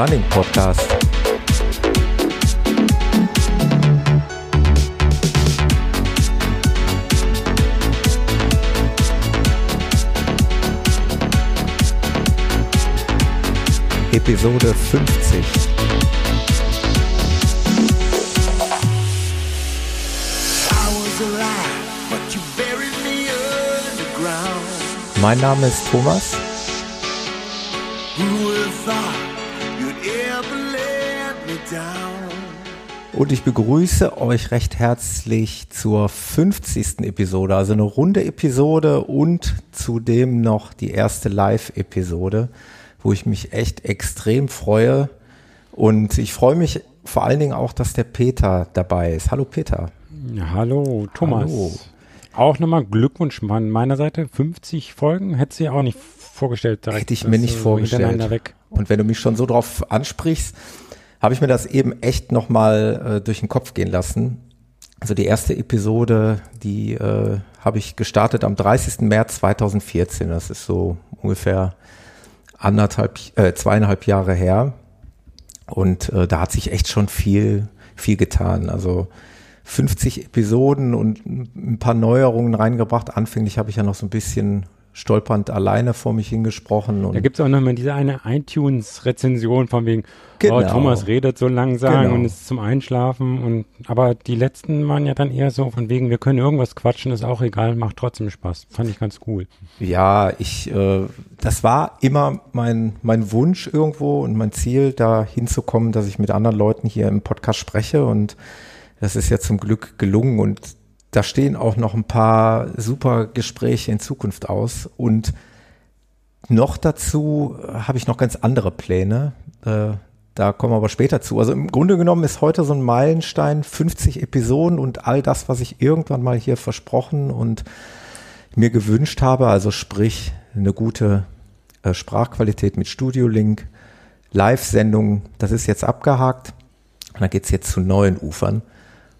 Running Podcast. Episode 50. Mein Name ist Thomas. Und ich begrüße euch recht herzlich zur 50. Episode, also eine runde Episode und zudem noch die erste Live-Episode, wo ich mich echt extrem freue. Und ich freue mich vor allen Dingen auch, dass der Peter dabei ist. Hallo Peter. Hallo Thomas. Hallo. Auch nochmal Glückwunsch von meiner Seite. 50 Folgen hätte du auch nicht vorgestellt. Direkt, Hätte ich mir nicht vorgestellt. Und wenn du mich schon so drauf ansprichst, habe ich mir das eben echt nochmal äh, durch den Kopf gehen lassen. Also die erste Episode, die äh, habe ich gestartet am 30. März 2014. Das ist so ungefähr anderthalb, äh, zweieinhalb Jahre her. Und äh, da hat sich echt schon viel, viel getan. Also 50 Episoden und ein paar Neuerungen reingebracht. Anfänglich habe ich ja noch so ein bisschen stolpernd alleine vor mich hingesprochen. Und da gibt es auch nochmal diese eine iTunes-Rezension von wegen, oh, genau. oh, Thomas redet so langsam genau. und ist zum Einschlafen. Und aber die letzten waren ja dann eher so von wegen, wir können irgendwas quatschen, ist auch egal, macht trotzdem Spaß. Fand ich ganz cool. Ja, ich, äh, das war immer mein, mein Wunsch irgendwo und mein Ziel, da hinzukommen, dass ich mit anderen Leuten hier im Podcast spreche und das ist ja zum Glück gelungen und da stehen auch noch ein paar super Gespräche in Zukunft aus. Und noch dazu habe ich noch ganz andere Pläne. Äh, da kommen wir aber später zu. Also im Grunde genommen ist heute so ein Meilenstein 50 Episoden und all das, was ich irgendwann mal hier versprochen und mir gewünscht habe, also sprich eine gute äh, Sprachqualität mit Studio Link, Live-Sendung, das ist jetzt abgehakt. Und dann geht's jetzt zu neuen Ufern.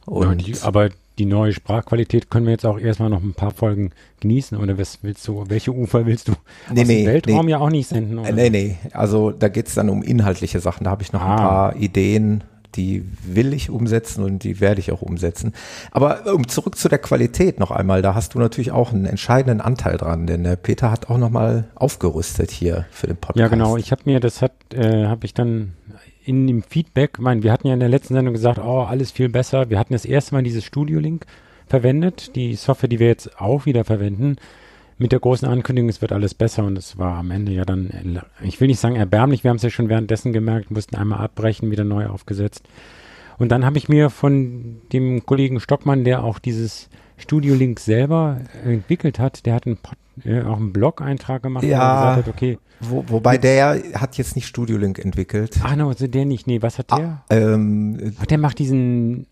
Und die, aber die neue Sprachqualität können wir jetzt auch erstmal noch ein paar Folgen genießen. Oder was willst du, welche Ufer willst du nee, aus nee, dem Weltraum nee. ja auch nicht senden? Oder? Nee, nee. Also da geht es dann um inhaltliche Sachen. Da habe ich noch ah. ein paar Ideen, die will ich umsetzen und die werde ich auch umsetzen. Aber um zurück zu der Qualität noch einmal, da hast du natürlich auch einen entscheidenden Anteil dran, denn der Peter hat auch nochmal aufgerüstet hier für den Podcast. Ja, genau. Ich habe mir, das hat, äh, habe ich dann in dem Feedback, ich meine, wir hatten ja in der letzten Sendung gesagt, oh, alles viel besser. Wir hatten das erste Mal dieses Studio-Link verwendet, die Software, die wir jetzt auch wieder verwenden, mit der großen Ankündigung, es wird alles besser und es war am Ende ja dann, ich will nicht sagen erbärmlich, wir haben es ja schon währenddessen gemerkt, mussten einmal abbrechen, wieder neu aufgesetzt. Und dann habe ich mir von dem Kollegen Stockmann, der auch dieses Studio Link selber entwickelt hat, der hat einen, äh, auch einen Blog-Eintrag gemacht, ja. und gesagt hat, okay, wo, wobei der hat jetzt nicht Studio Link entwickelt. Ah, no, also der nicht. Nee, was hat der? Ah, ähm, Ach, der macht diesen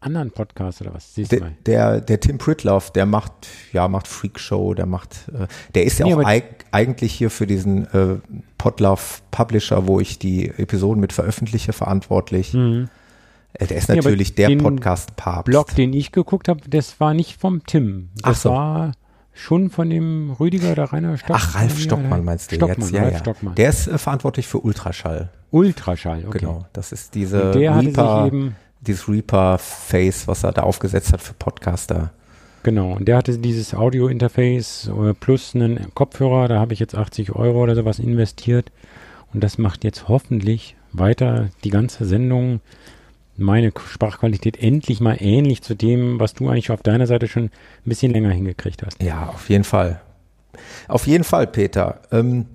anderen Podcast oder was? Siehst der, der, der Tim Pritloff, der macht, ja, macht Freak Show, der macht, äh, der ist ja nee, auch eig eigentlich hier für diesen äh, Podlove Publisher, wo ich die Episoden mit veröffentliche, verantwortlich. Mhm. Äh, der ist natürlich nee, der Podcast-Papst. Blog, den ich geguckt habe, das war nicht vom Tim. Das Ach so. war schon von dem Rüdiger oder Rainer Stockmann? Ach, Ralf Stockmann meinst du Stockmann, jetzt? Ja, Ralf ja. Stockmann. Der ist äh, verantwortlich für Ultraschall. Ultraschall, okay. Genau, das ist diese Reaper, dieses Reaper-Face, was er da aufgesetzt hat für Podcaster. Genau, und der hatte dieses Audio-Interface äh, plus einen Kopfhörer, da habe ich jetzt 80 Euro oder sowas investiert. Und das macht jetzt hoffentlich weiter die ganze Sendung meine Sprachqualität endlich mal ähnlich zu dem, was du eigentlich auf deiner Seite schon ein bisschen länger hingekriegt hast. Ja, auf jeden Fall. Auf jeden Fall, Peter. Ähm,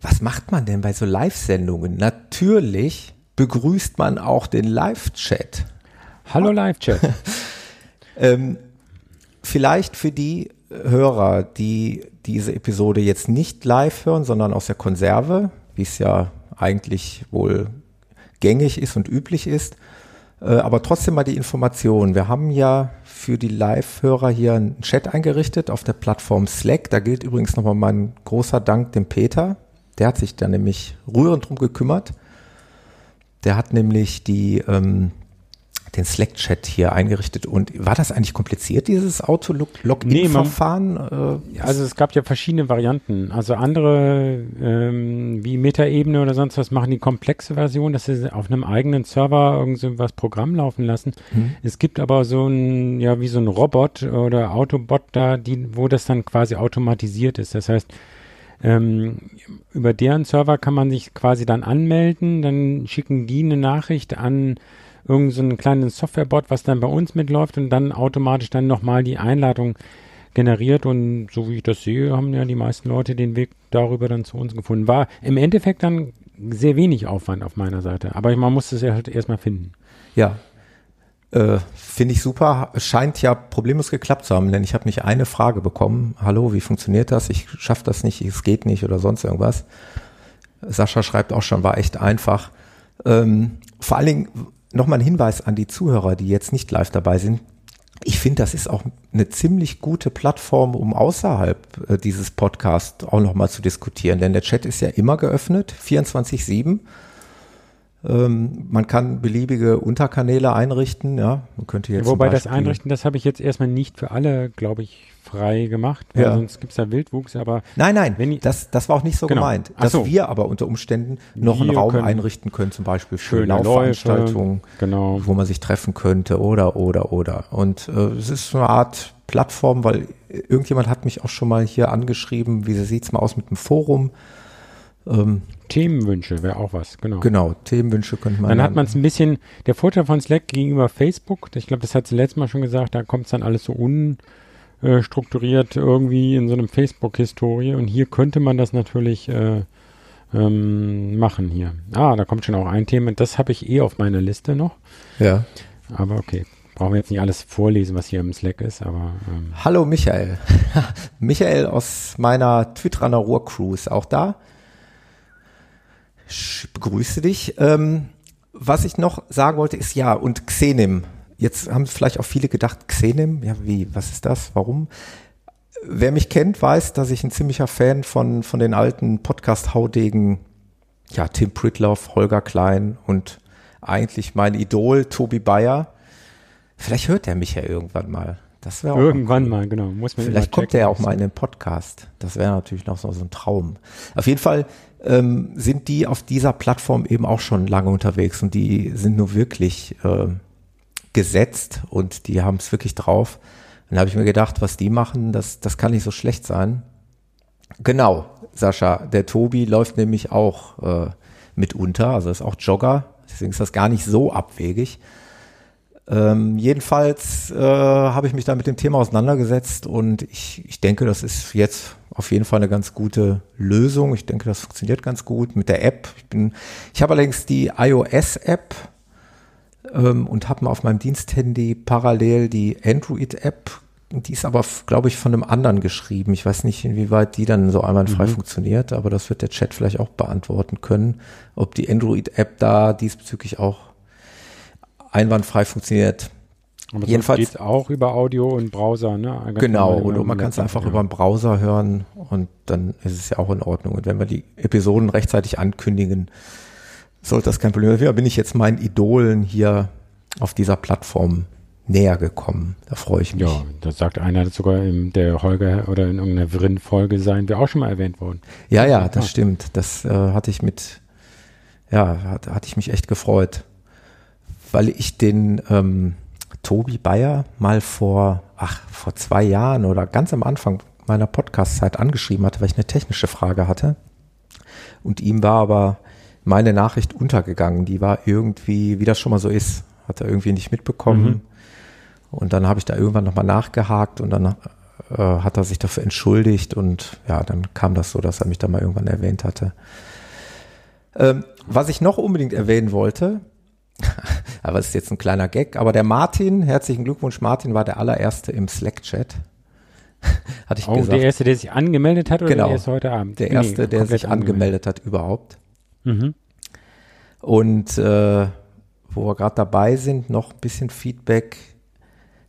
was macht man denn bei so Live-Sendungen? Natürlich begrüßt man auch den Live-Chat. Hallo Live-Chat. ähm, vielleicht für die Hörer, die diese Episode jetzt nicht live hören, sondern aus der Konserve, wie es ja eigentlich wohl gängig ist und üblich ist. Äh, aber trotzdem mal die Information. Wir haben ja für die Live-Hörer hier einen Chat eingerichtet auf der Plattform Slack. Da gilt übrigens nochmal mein großer Dank dem Peter. Der hat sich da nämlich rührend drum gekümmert. Der hat nämlich die, ähm, den Slack-Chat hier eingerichtet. Und war das eigentlich kompliziert, dieses Auto-Login-Verfahren? Nee, also es gab ja verschiedene Varianten. Also andere ähm, wie Metaebene oder sonst was machen die komplexe Version, dass sie auf einem eigenen Server irgendwas Programm laufen lassen. Hm. Es gibt aber so ein, ja, wie so ein Robot oder Autobot da, die, wo das dann quasi automatisiert ist. Das heißt, ähm, über deren Server kann man sich quasi dann anmelden, dann schicken die eine Nachricht an irgendeinen so kleinen Softwarebot, was dann bei uns mitläuft und dann automatisch dann nochmal die Einladung generiert und so wie ich das sehe, haben ja die meisten Leute den Weg darüber dann zu uns gefunden. War im Endeffekt dann sehr wenig Aufwand auf meiner Seite, aber man muss es ja halt erstmal finden. Ja, äh, Finde ich super. Scheint ja problemlos geklappt zu haben, denn ich habe nicht eine Frage bekommen. Hallo, wie funktioniert das? Ich schaffe das nicht, es geht nicht oder sonst irgendwas. Sascha schreibt auch schon, war echt einfach. Ähm, vor allen Dingen nochmal ein Hinweis an die Zuhörer, die jetzt nicht live dabei sind. Ich finde, das ist auch eine ziemlich gute Plattform, um außerhalb äh, dieses Podcasts auch nochmal zu diskutieren, denn der Chat ist ja immer geöffnet, 24-7. Ähm, man kann beliebige Unterkanäle einrichten, ja. Man könnte jetzt. Wobei das Einrichten, das habe ich jetzt erstmal nicht für alle, glaube ich, frei gemacht, weil ja. sonst gibt es da Wildwuchs, aber. Nein, nein, das, das war auch nicht so genau. gemeint. Dass so. wir aber unter Umständen noch wir einen Raum können einrichten können, zum Beispiel für Laufveranstaltungen, genau. wo man sich treffen könnte oder, oder, oder. Und äh, es ist so eine Art Plattform, weil irgendjemand hat mich auch schon mal hier angeschrieben, wie sieht's mal aus mit dem Forum? Ähm, Themenwünsche wäre auch was, genau. Genau, Themenwünsche könnte man. Dann hat man es ein bisschen, der Vorteil von Slack gegenüber Facebook, ich glaube, das hat sie letztes Mal schon gesagt, da kommt es dann alles so unstrukturiert irgendwie in so einem Facebook-Historie und hier könnte man das natürlich äh, ähm, machen hier. Ah, da kommt schon auch ein Thema, das habe ich eh auf meiner Liste noch. Ja. Aber okay, brauchen wir jetzt nicht alles vorlesen, was hier im Slack ist, aber. Ähm. Hallo Michael. Michael aus meiner Twittraner Ruhr Cruise, auch da? Ich begrüße dich. Ähm, was ich noch sagen wollte, ist ja, und Xenim. Jetzt haben vielleicht auch viele gedacht, Xenim, ja, wie, was ist das? Warum? Wer mich kennt, weiß, dass ich ein ziemlicher Fan von, von den alten Podcast-Haudegen, ja, Tim Pritloff, Holger Klein und eigentlich mein Idol, Tobi Bayer. Vielleicht hört er mich ja irgendwann mal. Das wäre Irgendwann mal, genau. Muss man Vielleicht kommt er ja auch mal in den Podcast. Das wäre natürlich noch so, so ein Traum. Auf jeden Fall ähm, sind die auf dieser Plattform eben auch schon lange unterwegs und die sind nur wirklich äh, gesetzt und die haben es wirklich drauf. Dann habe ich mir gedacht, was die machen, das, das kann nicht so schlecht sein. Genau, Sascha, der Tobi läuft nämlich auch äh, mitunter, also ist auch Jogger, deswegen ist das gar nicht so abwegig. Ähm, jedenfalls äh, habe ich mich da mit dem Thema auseinandergesetzt und ich, ich denke, das ist jetzt auf jeden Fall eine ganz gute Lösung. Ich denke, das funktioniert ganz gut mit der App. Ich bin, ich habe allerdings die iOS-App ähm, und habe mal auf meinem Diensthandy parallel die Android-App. Die ist aber, glaube ich, von einem anderen geschrieben. Ich weiß nicht, inwieweit die dann so einwandfrei mhm. funktioniert, aber das wird der Chat vielleicht auch beantworten können, ob die Android-App da diesbezüglich auch einwandfrei funktioniert. Aber Jedenfalls geht auch über Audio und Browser, ne? Ganz genau, und man kann es einfach ja. über den Browser hören und dann ist es ja auch in Ordnung. Und wenn wir die Episoden rechtzeitig ankündigen, sollte das kein Problem sein. Bin ich jetzt meinen Idolen hier auf dieser Plattform näher gekommen. Da freue ich mich. Ja, das sagt einer sogar in der Holger oder in irgendeiner Vrin-Folge sein wir auch schon mal erwähnt worden. Ja, ja, das ah. stimmt. Das äh, hatte ich mit, ja, hat, hatte ich mich echt gefreut weil ich den ähm, Tobi Bayer mal vor, ach, vor zwei Jahren oder ganz am Anfang meiner Podcast-Zeit angeschrieben hatte, weil ich eine technische Frage hatte. Und ihm war aber meine Nachricht untergegangen. Die war irgendwie, wie das schon mal so ist, hat er irgendwie nicht mitbekommen. Mhm. Und dann habe ich da irgendwann nochmal nachgehakt und dann äh, hat er sich dafür entschuldigt und ja, dann kam das so, dass er mich da mal irgendwann erwähnt hatte. Ähm, was ich noch unbedingt erwähnen wollte, aber es ist jetzt ein kleiner Gag. Aber der Martin, herzlichen Glückwunsch, Martin war der allererste im Slack-Chat. Hatte ich oh, gesagt. der erste, der sich angemeldet hat oder genau, der erste heute Abend? Der erste, nee, der sich angemeldet hat überhaupt. Mhm. Und äh, wo wir gerade dabei sind, noch ein bisschen Feedback.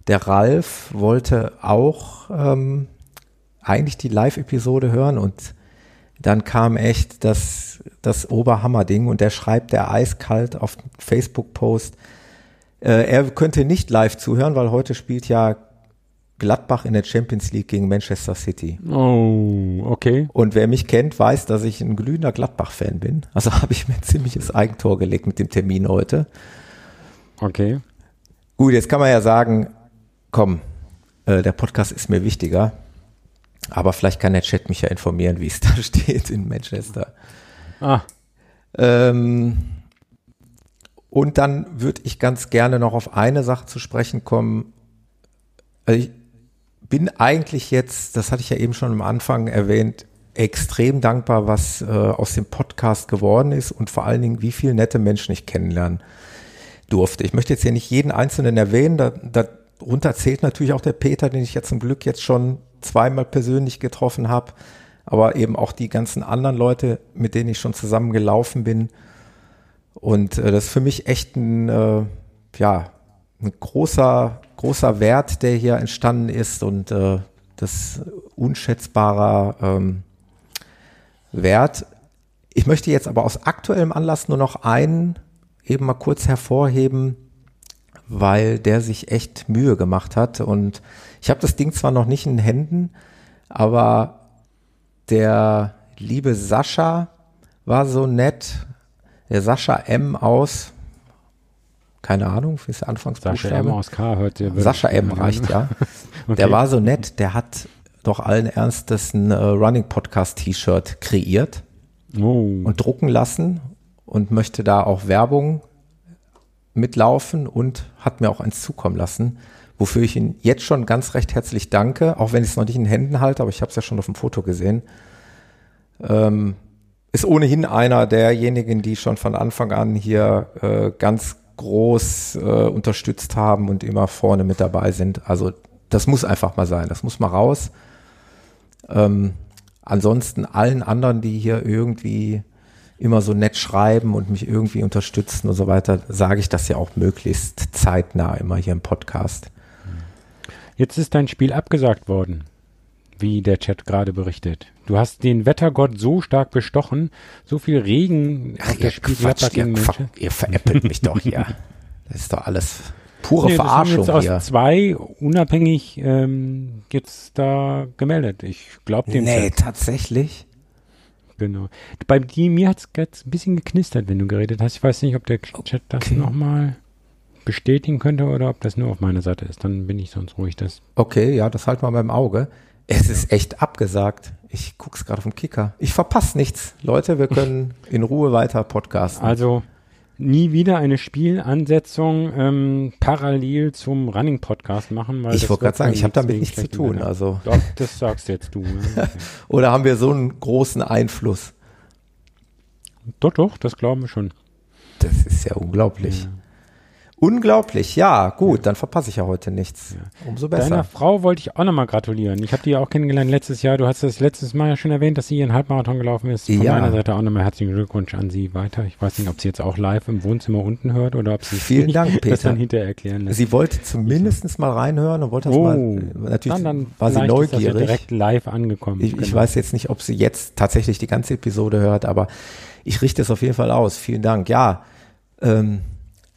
Der Ralf wollte auch ähm, eigentlich die Live-Episode hören und dann kam echt das, das Oberhammer-Ding und der schreibt der eiskalt auf Facebook-Post, Äh, er könnte nicht live zuhören, weil heute spielt ja Gladbach in der Champions League gegen Manchester City. Oh, okay. Und wer mich kennt, weiß, dass ich ein glühender Gladbach-Fan bin. Also habe ich mir ein ziemliches Eigentor gelegt mit dem Termin heute. Okay. Gut, jetzt kann man ja sagen, komm, äh, der Podcast ist mir wichtiger. Aber vielleicht kann der Chat mich ja informieren, wie es da steht in Manchester. Ah. Ähm, und dann würde ich ganz gerne noch auf eine Sache zu sprechen kommen. Also ich bin eigentlich jetzt, das hatte ich ja eben schon am Anfang erwähnt, extrem dankbar, was äh, aus dem Podcast geworden ist und vor allen Dingen, wie viele nette Menschen ich kennenlernen durfte. Ich möchte jetzt hier nicht jeden Einzelnen erwähnen, da, darunter zählt natürlich auch der Peter, den ich ja zum Glück jetzt schon zweimal persönlich getroffen habe, aber eben auch die ganzen anderen Leute, mit denen ich schon zusammen gelaufen bin. Und äh, das ist für mich echt ein, äh, ja, ein großer, großer Wert, der hier entstanden ist und äh, das unschätzbarer ähm, Wert. Ich möchte jetzt aber aus aktuellem Anlass nur noch einen eben mal kurz hervorheben, weil der sich echt Mühe gemacht hat. Und ich habe das Ding zwar noch nicht in den Händen, aber der liebe Sascha war so nett. Der Sascha M aus, keine Ahnung, wie ist der Anfangsbuchstabe? Sascha M aus K hört ihr. Sascha M reicht, ja. okay. Der war so nett, der hat doch allen Ernstes ein äh, Running Podcast T-Shirt kreiert Oh. und drucken lassen und möchte da auch Werbung mitlaufen und hat mir auch eins zukommen lassen, wofür ich ihn jetzt schon ganz recht herzlich danke, auch wenn ich es noch nicht in den Händen halte, aber ich habe es ja schon auf dem Foto gesehen. Ähm, ist ohnehin einer derjenigen, die schon von Anfang an hier äh, ganz groß äh, unterstützt haben und immer vorne mit dabei sind. Also das muss einfach mal sein, das muss mal raus. Ähm, ansonsten allen anderen, die hier irgendwie immer so nett schreiben und mich irgendwie unterstützen und so weiter, sage ich das ja auch möglichst zeitnah immer hier im Podcast. Jetzt ist dein Spiel abgesagt worden, wie der Chat gerade berichtet. Du hast den Wettergott so stark bestochen, so viel Regen Ach, ihr, Quatsch, ihr, ihr veräppelt mich doch hier. Das ist doch alles pure nee, Verarschung das haben jetzt aus zwei unabhängig ähm, jetzt da gemeldet. Ich glaube dem Nee, Chat. tatsächlich? Genau. Bei dir, mir hat es ein bisschen geknistert, wenn du geredet hast. Ich weiß nicht, ob der Chat das okay. nochmal bestätigen könnte oder ob das nur auf meiner Seite ist. Dann bin ich sonst ruhig. Das. Okay, ja, das halt mal beim Auge. Es ist echt abgesagt. Ich guck's gerade vom Kicker. Ich verpasse nichts. Leute, wir können in Ruhe weiter podcasten. Also nie wieder eine Spielansetzung ähm, parallel zum Running Podcast machen. Weil ich wollte gerade sagen, ich habe damit nichts zu tun. Also. Doch, das sagst jetzt du. Ne? Okay. Oder haben wir so einen großen Einfluss? Doch, doch, das glauben wir schon. Das ist ja unglaublich. Ja. Unglaublich, ja, gut, dann verpasse ich ja heute nichts. Umso besser. Deiner Frau wollte ich auch nochmal gratulieren. Ich habe die ja auch kennengelernt letztes Jahr. Du hast das letztes Mal ja schon erwähnt, dass sie ihren Halbmarathon gelaufen ist. Von ja. meiner Seite auch nochmal herzlichen Glückwunsch an sie weiter. Ich weiß nicht, ob sie jetzt auch live im Wohnzimmer unten hört oder ob sie Vielen Dank, Peter. das dann hinterher erklären lässt. Sie wollte zumindest mal reinhören und wollte das oh, mal. Natürlich dann, dann war sie neugierig. Ist das direkt live angekommen. Ich, genau. ich weiß jetzt nicht, ob sie jetzt tatsächlich die ganze Episode hört, aber ich richte es auf jeden Fall aus. Vielen Dank. Ja, ähm,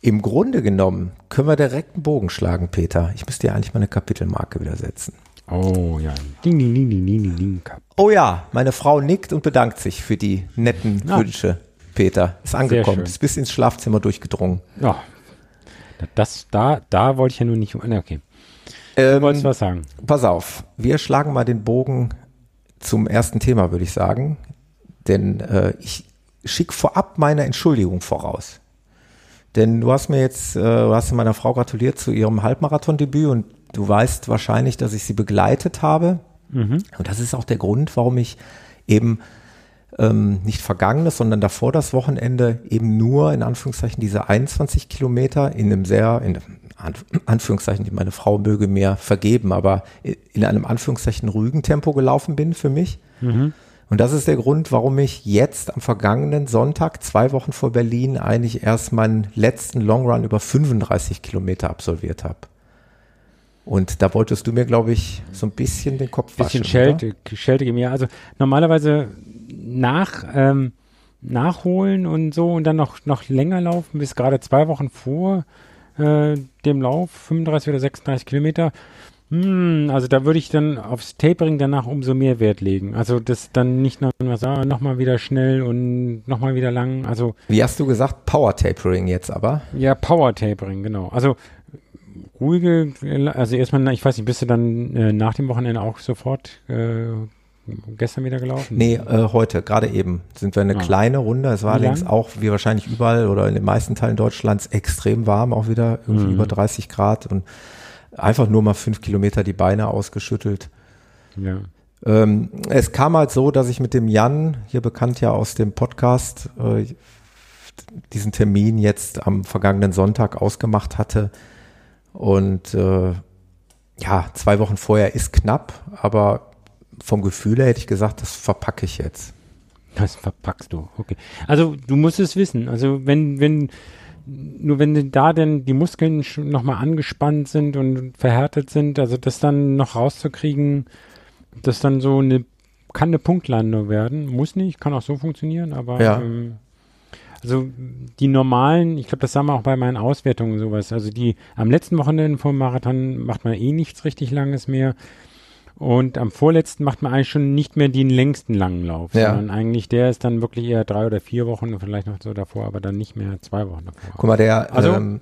im Grunde genommen können wir direkt einen Bogen schlagen, Peter. Ich müsste ja eigentlich mal eine Kapitelmarke wieder setzen. Oh ja. Ding, ding, ding, ding, ding, ding. Oh ja, meine Frau nickt und bedankt sich für die netten ah. Wünsche, Peter. Ist angekommen, ist bis ins Schlafzimmer durchgedrungen. Ja. Das, da, da wollte ich ja nur nicht. Okay. Ähm, du wolltest was sagen? Pass auf, wir schlagen mal den Bogen zum ersten Thema, würde ich sagen. Denn äh, ich schicke vorab meine Entschuldigung voraus. Denn du hast mir jetzt, äh, du hast meiner Frau gratuliert zu ihrem Halbmarathon-Debüt und du weißt wahrscheinlich, dass ich sie begleitet habe. Mhm. Und das ist auch der Grund, warum ich eben ähm, nicht vergangenes, sondern davor das Wochenende eben nur in Anführungszeichen diese 21 Kilometer in einem sehr, in Anführungszeichen, die meine Frau möge mir vergeben, aber in einem Anführungszeichen ruhigen Tempo gelaufen bin für mich. Mhm. Und das ist der Grund, warum ich jetzt am vergangenen Sonntag, zwei Wochen vor Berlin, eigentlich erst meinen letzten Longrun über 35 Kilometer absolviert habe. Und da wolltest du mir, glaube ich, so ein bisschen den Kopf bisschen waschen. Bisschen Schelte mir. Also normalerweise nach, ähm, nachholen und so und dann noch, noch länger laufen, bis gerade zwei Wochen vor äh, dem Lauf, 35 oder 36 Kilometer. Hm, also da würde ich dann aufs Tapering danach umso mehr Wert legen. Also das dann nicht noch was, ah, nochmal wieder schnell und nochmal wieder lang. Also Wie hast du gesagt, Power Tapering jetzt aber? ja, Power Tapering, genau. Also ruhige, also erstmal, ich weiß nicht, bist du dann äh, nach dem Wochenende auch sofort äh, gestern wieder gelaufen? Nee, äh, heute, gerade eben sind wir eine Ah. kleine Runde. Es war allerdings auch, wie wahrscheinlich überall oder in den meisten Teilen Deutschlands, extrem warm auch wieder, irgendwie Mhm. über 30 Grad und einfach nur mal fünf Kilometer die Beine ausgeschüttelt. Ja. Ähm, es kam halt so, dass ich mit dem Jan, hier bekannt ja aus dem Podcast, äh, diesen Termin jetzt am vergangenen Sonntag ausgemacht hatte. Und äh, ja, zwei Wochen vorher ist knapp, aber vom Gefühl her hätte ich gesagt, das verpacke ich jetzt. Das verpackst du, okay. Also du musst es wissen. Also wenn, wenn, nur wenn da denn die Muskeln nochmal angespannt sind und verhärtet sind, also das dann noch rauszukriegen, das dann so eine, kann eine Punktlandung werden, muss nicht, kann auch so funktionieren, aber Ja. ähm, also die normalen, ich glaube, das sagen wir auch bei meinen Auswertungen sowas, also die am letzten Wochenende vom Marathon macht man eh nichts richtig Langes mehr. Und am vorletzten macht man eigentlich schon nicht mehr den längsten langen Lauf, Ja. sondern eigentlich der ist dann wirklich eher drei oder vier Wochen und vielleicht noch so davor, aber dann nicht mehr zwei Wochen davor. Guck mal, der, Also- ähm,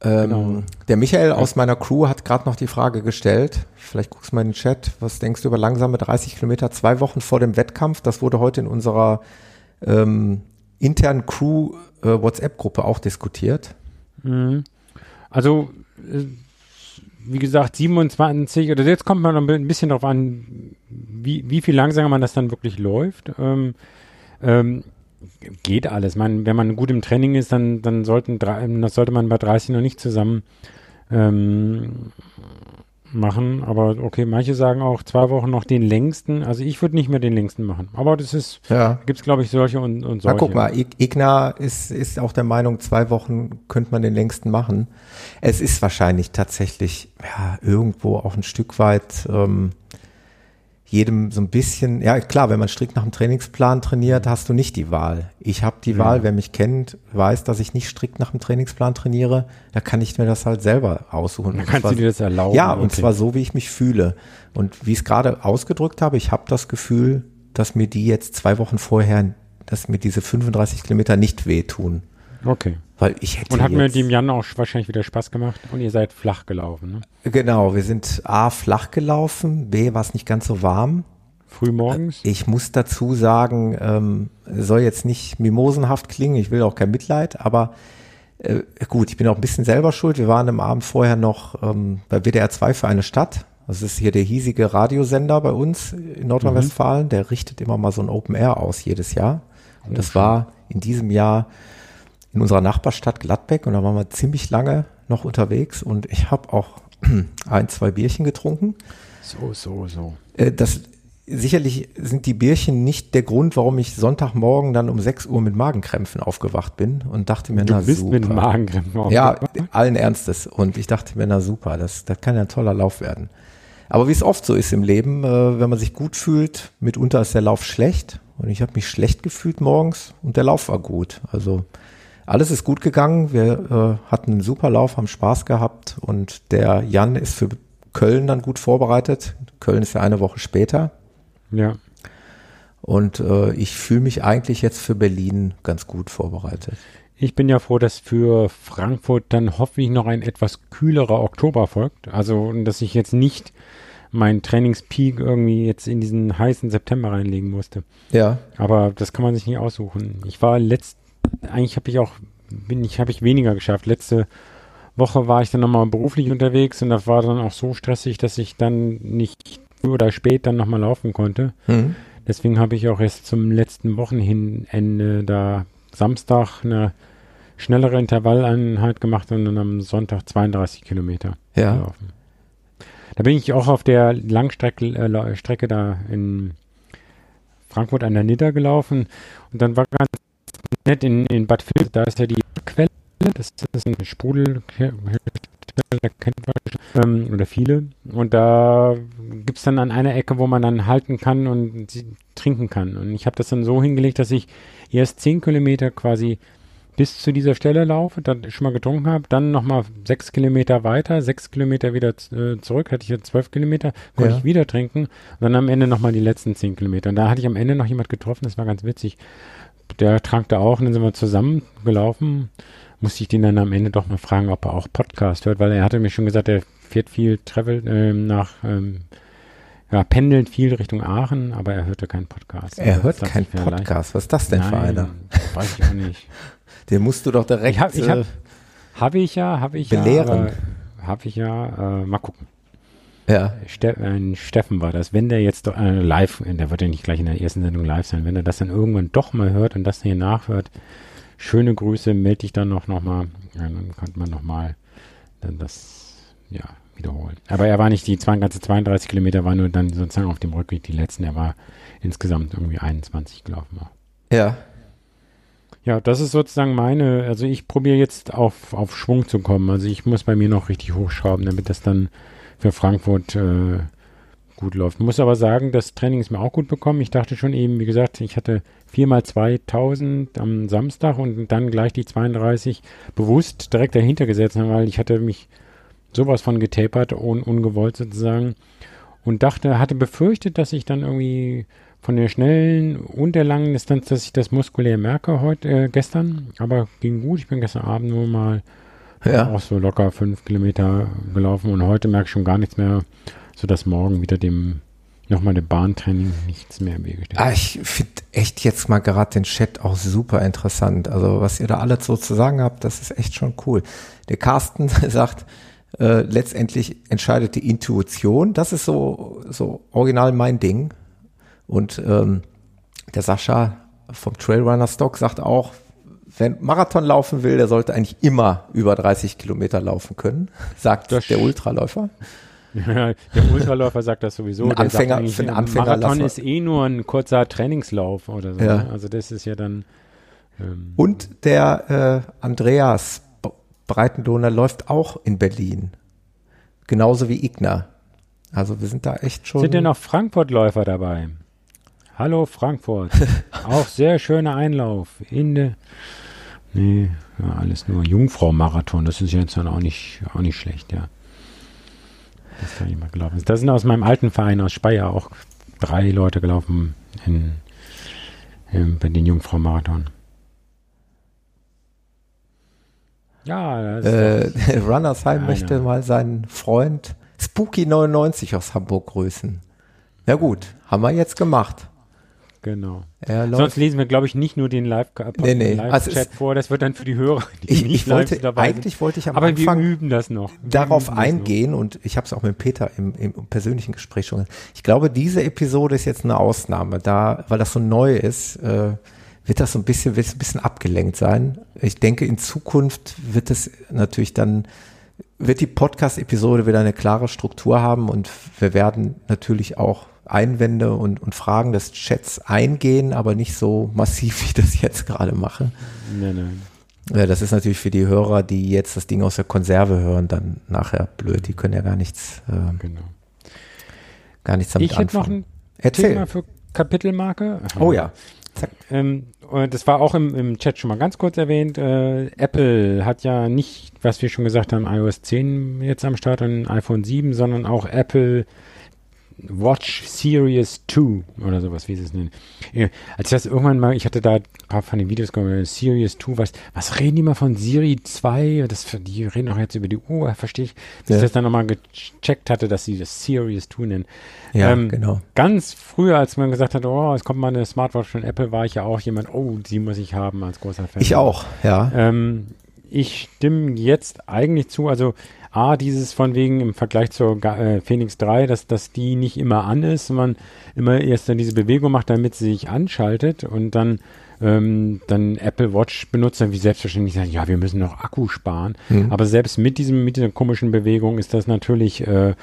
ähm, Genau. der Michael aus meiner Crew hat gerade noch die Frage gestellt, vielleicht guckst du mal in den Chat, was denkst du über langsame 30 Kilometer zwei Wochen vor dem Wettkampf? Das wurde heute in unserer ähm, internen Crew äh, WhatsApp-Gruppe auch diskutiert. Mhm. Also, äh, wie gesagt, 27, oder jetzt kommt man ein bisschen darauf an, wie, wie viel langsamer man das dann wirklich läuft. Ähm, ähm, geht alles. Man, wenn man gut im Training ist, dann, dann sollten das sollte man bei 30 noch nicht zusammen ähm, machen. Aber okay, manche sagen auch zwei Wochen noch den längsten. Also ich würde nicht mehr den längsten machen. Aber das ist, Ja. gibt es glaube ich solche und, und Na, solche. guck mal, Ig- Igna ist, ist auch der Meinung, zwei Wochen könnte man den längsten machen. Es ist wahrscheinlich tatsächlich, ja, irgendwo auch ein Stück weit ähm, jedem so ein bisschen, ja klar, wenn man strikt nach dem Trainingsplan trainiert, hast du nicht die Wahl. Ich habe die Ja. Wahl, wer mich kennt, weiß, dass ich nicht strikt nach dem Trainingsplan trainiere, da kann ich mir das halt selber aussuchen. Dann Und kannst zwar- du dir das erlauben. ja, und Okay. zwar so, wie ich mich fühle. Und wie ich es gerade ausgedrückt habe, ich habe das Gefühl, dass mir die jetzt zwei Wochen vorher, dass mir diese 35 Kilometer nicht wehtun. Okay. Weil ich hätte Und hat mir dem Jan auch wahrscheinlich wieder Spaß gemacht und ihr seid flach gelaufen, ne? Genau, wir sind A, flach gelaufen, B, war es nicht ganz so warm. Früh morgens. Ich muss dazu sagen, ähm, soll jetzt nicht mimosenhaft klingen, ich will auch kein Mitleid, aber äh, gut, ich bin auch ein bisschen selber schuld. Wir waren am Abend vorher noch ähm, bei WDR 2 für eine Stadt. Das ist hier der hiesige Radiosender bei uns in Nordrhein-Westfalen. Der richtet immer mal so ein Open Air aus jedes Jahr. Und das war in diesem Jahr in unserer Nachbarstadt Gladbeck und da waren wir ziemlich lange noch unterwegs und ich habe auch ein, zwei Bierchen getrunken. So, so, so. Äh, das sicherlich sind die Bierchen nicht der Grund, warum ich Sonntagmorgen dann um 6 Uhr mit Magenkrämpfen aufgewacht bin und dachte mir, Du na bist super. mit Magenkrämpfen ja, aufgewacht. allen Ernstes. Und ich dachte mir, na super, das, das kann ja ein toller Lauf werden. Aber wie es oft so ist im Leben, äh, wenn man sich gut fühlt, mitunter ist der Lauf schlecht. Und ich habe mich schlecht gefühlt morgens und der Lauf war gut. Also alles ist gut gegangen. Wir äh, hatten einen super Lauf, haben Spaß gehabt und der Jan ist für Köln dann gut vorbereitet. Köln ist ja eine Woche später. Ja. Und äh, ich fühle mich eigentlich jetzt für Berlin ganz gut vorbereitet. Ich bin ja froh, dass für Frankfurt dann hoffentlich noch ein etwas kühlerer Oktober folgt. Also, dass ich jetzt nicht meinen Trainingspeak irgendwie jetzt in diesen heißen September reinlegen musste. Ja, Aber das kann man sich nicht aussuchen. Ich war letzt, eigentlich habe ich auch, bin ich, habe ich weniger geschafft. Letzte Woche war ich dann nochmal beruflich unterwegs und das war dann auch so stressig, dass ich dann nicht früh oder spät dann nochmal laufen konnte. hm. Deswegen habe ich auch erst zum letzten Wochenende da Samstag eine schnellere Intervalleinheit gemacht und dann am Sonntag 32 Kilometer ja. gelaufen. Da bin ich auch auf der Langstrecke äh, Strecke da in Frankfurt an der Nidda gelaufen und dann war ganz nett in, in Bad Vilbel, da ist ja die Quelle, das ist ein Sprudel, da kennt man ähm, oder viele und da gibt es dann an einer Ecke, wo man dann halten kann und trinken kann und ich habe das dann so hingelegt, dass ich erst 10 Kilometer quasi bis zu dieser Stelle laufe, dann schon mal getrunken habe, dann nochmal sechs Kilometer weiter, sechs Kilometer wieder äh, zurück, hatte ich jetzt zwölf Kilometer, konnte Ja. ich wieder trinken und dann am Ende nochmal die letzten zehn Kilometer. Und da hatte ich am Ende noch jemand getroffen, das war ganz witzig. Der trank da auch und dann sind wir zusammen gelaufen. Musste ich den dann am Ende doch mal fragen, ob er auch Podcast hört, weil er hatte mir schon gesagt, er fährt viel Travel ähm, nach, ähm, ja, pendelt viel Richtung Aachen, aber er hörte keinen Podcast. Er Also hört keinen Podcast. Was ist das denn für Nein, einer? Weiß ich auch nicht. Den musst du doch direkt Ich hab- ich hab- äh, Habe ich ja, habe ich Belehren. ja. Habe ich ja. Äh, mal gucken. Ja. Ste ein Steffen war das. Wenn der jetzt doch, äh, live, der wird ja nicht gleich in der ersten Sendung live sein, wenn er das dann irgendwann doch mal hört und das hier nachhört, schöne Grüße, melde dich dann noch, noch mal. Ja, dann kann man noch mal dann das, ja, wiederholen. Aber er war nicht die zwei, ganze 32 Kilometer, war nur dann sozusagen auf dem Rückweg die letzten. Er war insgesamt irgendwie 21 gelaufen. Ja. Ja, das ist sozusagen meine, also ich probiere jetzt auf, auf Schwung zu kommen. Also ich muss bei mir noch richtig hochschrauben, damit das dann für Frankfurt äh, gut läuft. Muss aber sagen, das Training ist mir auch gut bekommen. Ich dachte schon eben, wie gesagt, ich hatte viermal 2000 am Samstag und dann gleich die 32 bewusst direkt dahinter gesetzt, weil ich hatte mich sowas von getapert, un, ungewollt sozusagen. Und dachte, hatte befürchtet, dass ich dann irgendwie von der schnellen und der langen Distanz, dass ich das muskulär merke heute, äh, gestern. Aber ging gut. Ich bin gestern Abend nur mal Ja. auch so locker fünf Kilometer gelaufen und heute merke ich schon gar nichts mehr, sodass morgen wieder dem nochmal dem Bahntraining nichts mehr im Wege steht. Ah, ich finde echt jetzt mal gerade den Chat auch super interessant. Also was ihr da alles so zu sagen habt, das ist echt schon cool. Der Carsten sagt, äh, letztendlich entscheidet die Intuition. Das ist so, so original mein Ding. Und ähm, der Sascha vom Trailrunner Stock sagt auch, wer Marathon laufen will, der sollte eigentlich immer über 30 Kilometer laufen können, sagt Das der Ultraläufer. Der Ultraläufer sagt das sowieso. Ein Anfänger- für einen ein Anfänger Marathon ist eh nur ein kurzer Trainingslauf oder so. Ja. ne? Also das ist ja dann ähm, Und der äh, Andreas B- Breitenlohner läuft auch in Berlin. Genauso wie Igna. Also wir sind da echt schon. Sind denn noch Frankfurt-Läufer dabei? Hallo Frankfurt. Auch sehr schöner Einlauf. In de nee, ja, alles nur Jungfrau-Marathon. Das ist jetzt dann auch nicht, auch nicht schlecht, ja. Das kann ich mal glauben. Da sind aus meinem alten Verein aus Speyer auch drei Leute gelaufen in, in, bei den Jungfrau-Marathon. Ja, das ist äh, Runnersheim möchte mal seinen Freund Spooky99 aus Hamburg grüßen. Ja gut, haben wir jetzt gemacht. Genau. Sonst lesen wir, glaube ich, nicht nur den Live- Nee, nee, Live-Chat also vor. Das wird dann für die Hörer, die Ich, nicht ich live wollte, dabei sind. eigentlich wollte ich am Aber Anfang wir üben das noch. Wir darauf eingehen und ich habe es auch mit Peter im, im persönlichen Gespräch schon gesagt. Ich glaube, diese Episode ist jetzt eine Ausnahme, da, weil das so neu ist, äh, wird das so ein bisschen, wird ein bisschen abgelenkt sein. Ich denke, in Zukunft wird es natürlich dann, wird die Podcast-Episode wieder eine klare Struktur haben und wir werden natürlich auch Einwände und, und Fragen des Chats eingehen, aber nicht so massiv, wie ich das jetzt gerade mache. Nein, nein. Ja, das ist natürlich für die Hörer, die jetzt das Ding aus der Konserve hören, dann nachher blöd. Die können ja gar nichts, äh, Genau. gar nichts damit Ich hätte noch anfangen. ein Erzähl. Thema für Kapitelmarke. Oh ja. Zack. Ähm, und das war auch im, im Chat schon mal ganz kurz erwähnt. Äh, Apple hat ja nicht, was wir schon gesagt haben, iOS 10 jetzt am Start und iPhone 7, sondern auch Apple Watch Series 2 oder sowas, wie sie es nennen. Ja, als ich das irgendwann mal, ich hatte da ein paar von den Videos gemacht, Series 2, was, was reden die mal von Siri 2? Das, die reden auch jetzt über die Uhr, verstehe ich. Bis Ja. ich das dann nochmal gecheckt hatte, dass sie das Series 2 nennen. Ja, Ähm, genau. Ganz früher, als man gesagt hat, oh, es kommt mal eine Smartwatch von Apple, war ich ja auch jemand, oh, die muss ich haben als großer Fan. Ich auch, ja. Ähm, ich stimme jetzt eigentlich zu, also A, dieses von wegen im Vergleich zur äh, Phoenix 3, dass, dass die nicht immer an ist, man immer erst dann diese Bewegung macht, damit sie sich anschaltet und dann ähm, dann Apple Watch benutzt, dann wie selbstverständlich sagen, ja, wir müssen noch Akku sparen. Mhm. Aber selbst mit diesem, mit dieser komischen Bewegung ist das natürlich äh,